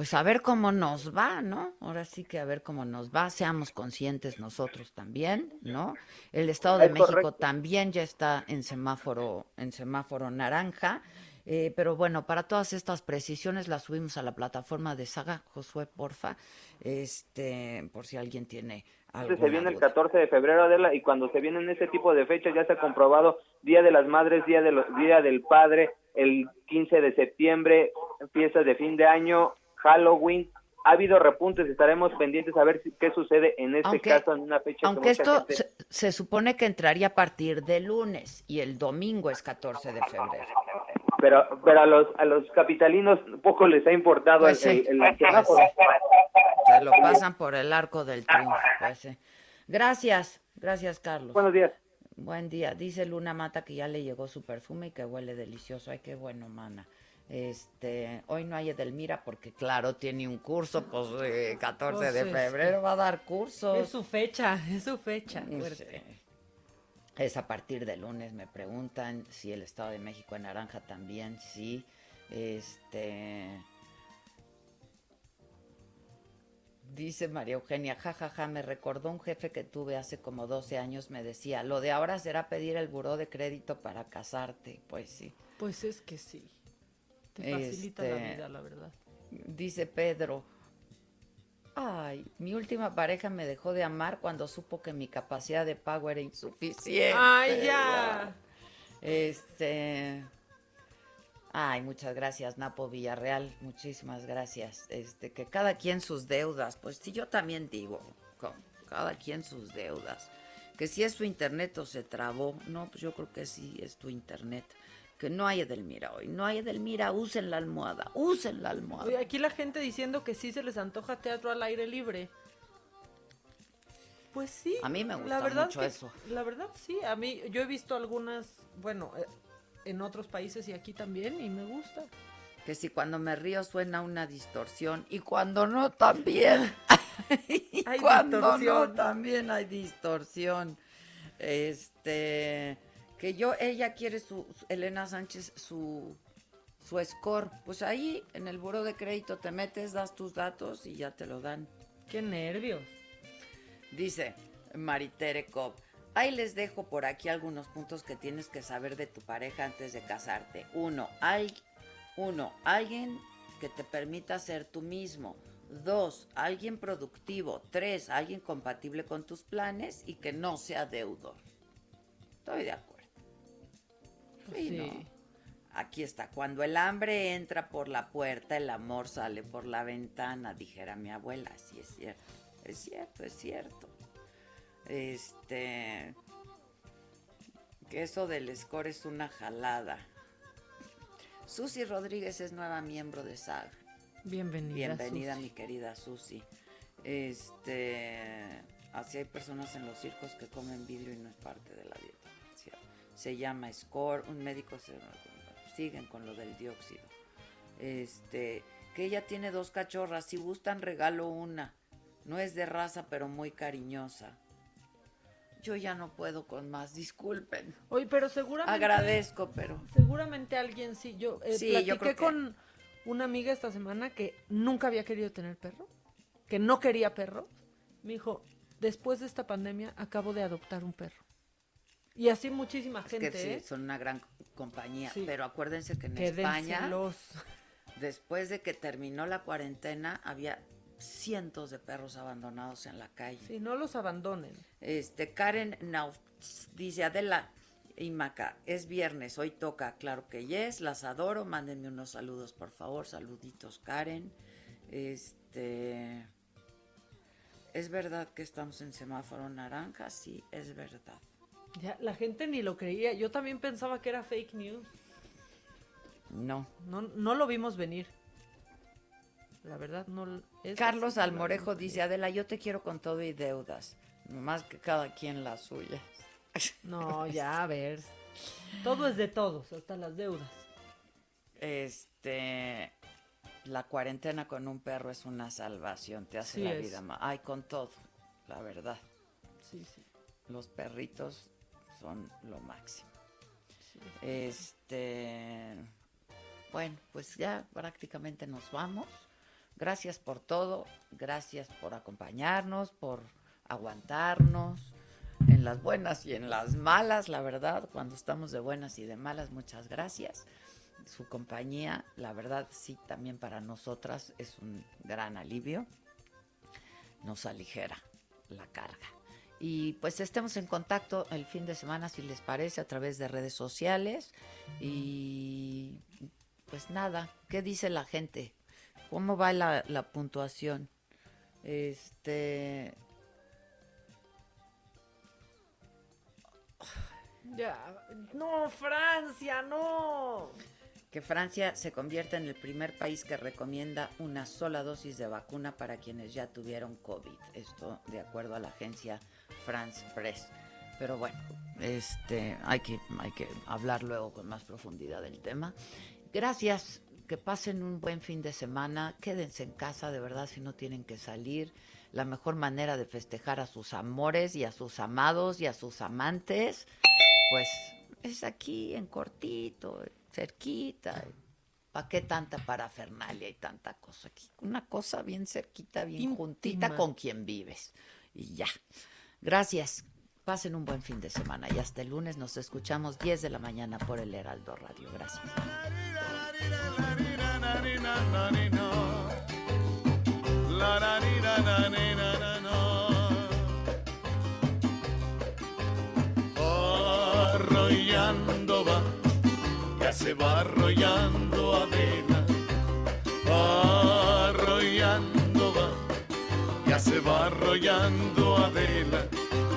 pues a ver cómo nos va, ¿no? Ahora sí que a ver cómo nos va, seamos conscientes nosotros también, ¿no? El Estado de Es México correcto. también ya está en semáforo, en semáforo naranja. eh, pero bueno, para todas estas precisiones las subimos a la plataforma de Saga, Josué, porfa, este, por si alguien tiene algo. se viene el 14 de febrero, Adela, y cuando se vienen ese tipo de fechas ya se ha comprobado Día de las Madres, Día, de los, Día del Padre, el 15 de septiembre, fiestas de fin de año, Halloween. Ha habido repuntes, estaremos pendientes a ver si- qué sucede en este Aunque- caso en una fecha que Aunque esto gente- se, se supone que entraría a partir de lunes y el domingo es 14 de febrero. pero pero a los a los capitalinos poco les ha importado Pues el, sí. el- el semáforo. Se lo pasan por el arco del triunfo. pues, sí. Gracias, gracias Carlos. Buenos días. Buen día. Dice Luna Mata que ya le llegó su perfume y que huele delicioso. Ay, qué bueno, mana. Este, hoy no hay Edelmira porque claro, tiene un curso, pues eh, 14 Pues, de febrero va a dar cursos. Es su fecha, es su fecha. Sí. Es a partir de lunes, me preguntan si el Estado de México en naranja también, sí. Este. Dice María Eugenia, jajaja, me recordó un jefe que tuve hace como 12 años, me decía, lo de ahora será pedir el buró de crédito para casarte. Pues sí. Pues es que sí. Te facilita la Este, vida, la verdad. Dice Pedro, ay, mi última pareja me dejó de amar cuando supo que mi capacidad de pago era insuficiente. Ay, ya. Este, ay, muchas gracias, Napo Villarreal, muchísimas gracias. Este, que cada quien sus deudas, pues sí, yo también digo, cada quien sus deudas. Que si es su internet o se trabó, no, pues yo creo que sí es tu internet. Que no hay Edelmira hoy, no hay Edelmira, usen la almohada, usen la almohada. Oye, aquí la gente diciendo que sí se les antoja teatro al aire libre. Pues sí. A mí me gusta la verdad mucho que- eso. La verdad sí, a mí yo he visto algunas, bueno, eh, en otros países y aquí también y me gusta. Que si cuando me río suena una distorsión y cuando no también. y Hay cuando no también hay distorsión. Este, que yo, ella quiere su, su- Elena Sánchez, su, su score. Pues ahí en el buro de crédito te metes, das tus datos y ya te lo dan. Qué nervios. Dice Maritere Cobb. Ahí les dejo por aquí algunos puntos que tienes que saber de tu pareja antes de casarte. Uno, hay, uno, alguien que te permita ser tú mismo. Dos, alguien productivo. Tres, alguien compatible con tus planes y que no sea deudor. Estoy de acuerdo. Sí. Aquí está. Cuando el hambre entra por la puerta, el amor sale por la ventana, dijera mi abuela. Sí, es cierto. Es cierto, es cierto. Este. Que eso del score es una jalada. Susi Rodríguez es nueva miembro de SAG. Bienvenida. Bienvenida, Susi. mi querida Susi. Este. Así hay personas en los circos que comen vidrio y no es parte de la dieta. Se llama score. Un médico se. Siguen con lo del dióxido. Este. Que ella tiene dos cachorras. Si gustan, regalo una. No es de raza, pero muy cariñosa. Yo ya no puedo con más, disculpen. Oye, pero seguramente. Agradezco, pero. Seguramente alguien sí. Yo eh, Sí, platiqué yo creo que- con una amiga esta semana que nunca había querido tener perro, que no quería perro. Me dijo, después de esta pandemia acabo de adoptar un perro. Y así muchísima Es gente, que sí, ¿eh? son una gran compañía. Sí. Pero acuérdense que en. España, después de que terminó la cuarentena, había cientos de perros abandonados en la calle. Sí, no los abandonen. Este, Karen Nauf dice, Adela y Maca, es viernes, hoy toca, claro que yes, las adoro, mándenme unos saludos, por favor, saluditos, Karen. Este, ¿es verdad que estamos en semáforo naranja? Sí, es verdad. Ya, la gente ni lo creía. Yo también pensaba que era fake news. No. No, no lo vimos venir. La verdad, no. es Carlos Almorejo dice, Adela, yo te quiero con todo y deudas, más que cada quien la suya. No, ya, a ver. Todo es de todos, hasta las deudas. Este, la cuarentena con un perro es una salvación, te hace Sí la es. vida más. Ay, con todo, la verdad. Sí, sí. Los perritos son lo máximo. Este, bueno, pues ya prácticamente nos vamos. Gracias por todo, gracias por acompañarnos, por aguantarnos en las buenas y en las malas, la verdad, cuando estamos de buenas y de malas, muchas gracias. Su compañía, la verdad, sí, también para nosotras es un gran alivio, nos aligera la carga. Y pues estemos en contacto el fin de semana, si les parece, a través de redes sociales. Y pues nada, ¿qué dice la gente? ¿Cómo va la, la puntuación? Este. Ya. No, Francia, no. Que Francia se convierta en el primer país que recomienda una sola dosis de vacuna para quienes ya tuvieron COVID. Esto de acuerdo a la agencia France Press. Pero bueno, este, hay que, hay que hablar luego con más profundidad del tema. Gracias, que pasen un buen fin de semana, quédense en casa de verdad si no tienen que salir. La mejor manera de festejar a sus amores y a sus amados y a sus amantes, pues es aquí en cortito, cerquita. ¿Para qué tanta parafernalia y tanta cosa aquí? Una cosa bien cerquita, bien juntita con quien vives. Y ya. Gracias. Pasen un buen fin de semana y hasta el lunes nos escuchamos 10 de la mañana por el Heraldo Radio. Gracias. Ya se va arrollando Adela. Arrollando va, ya se va arrollando Adela.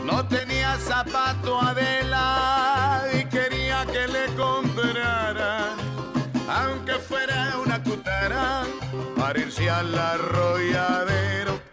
No tenía zapato Adela y quería que le comprara, aunque fuera una cutara, para irse al arrolladero.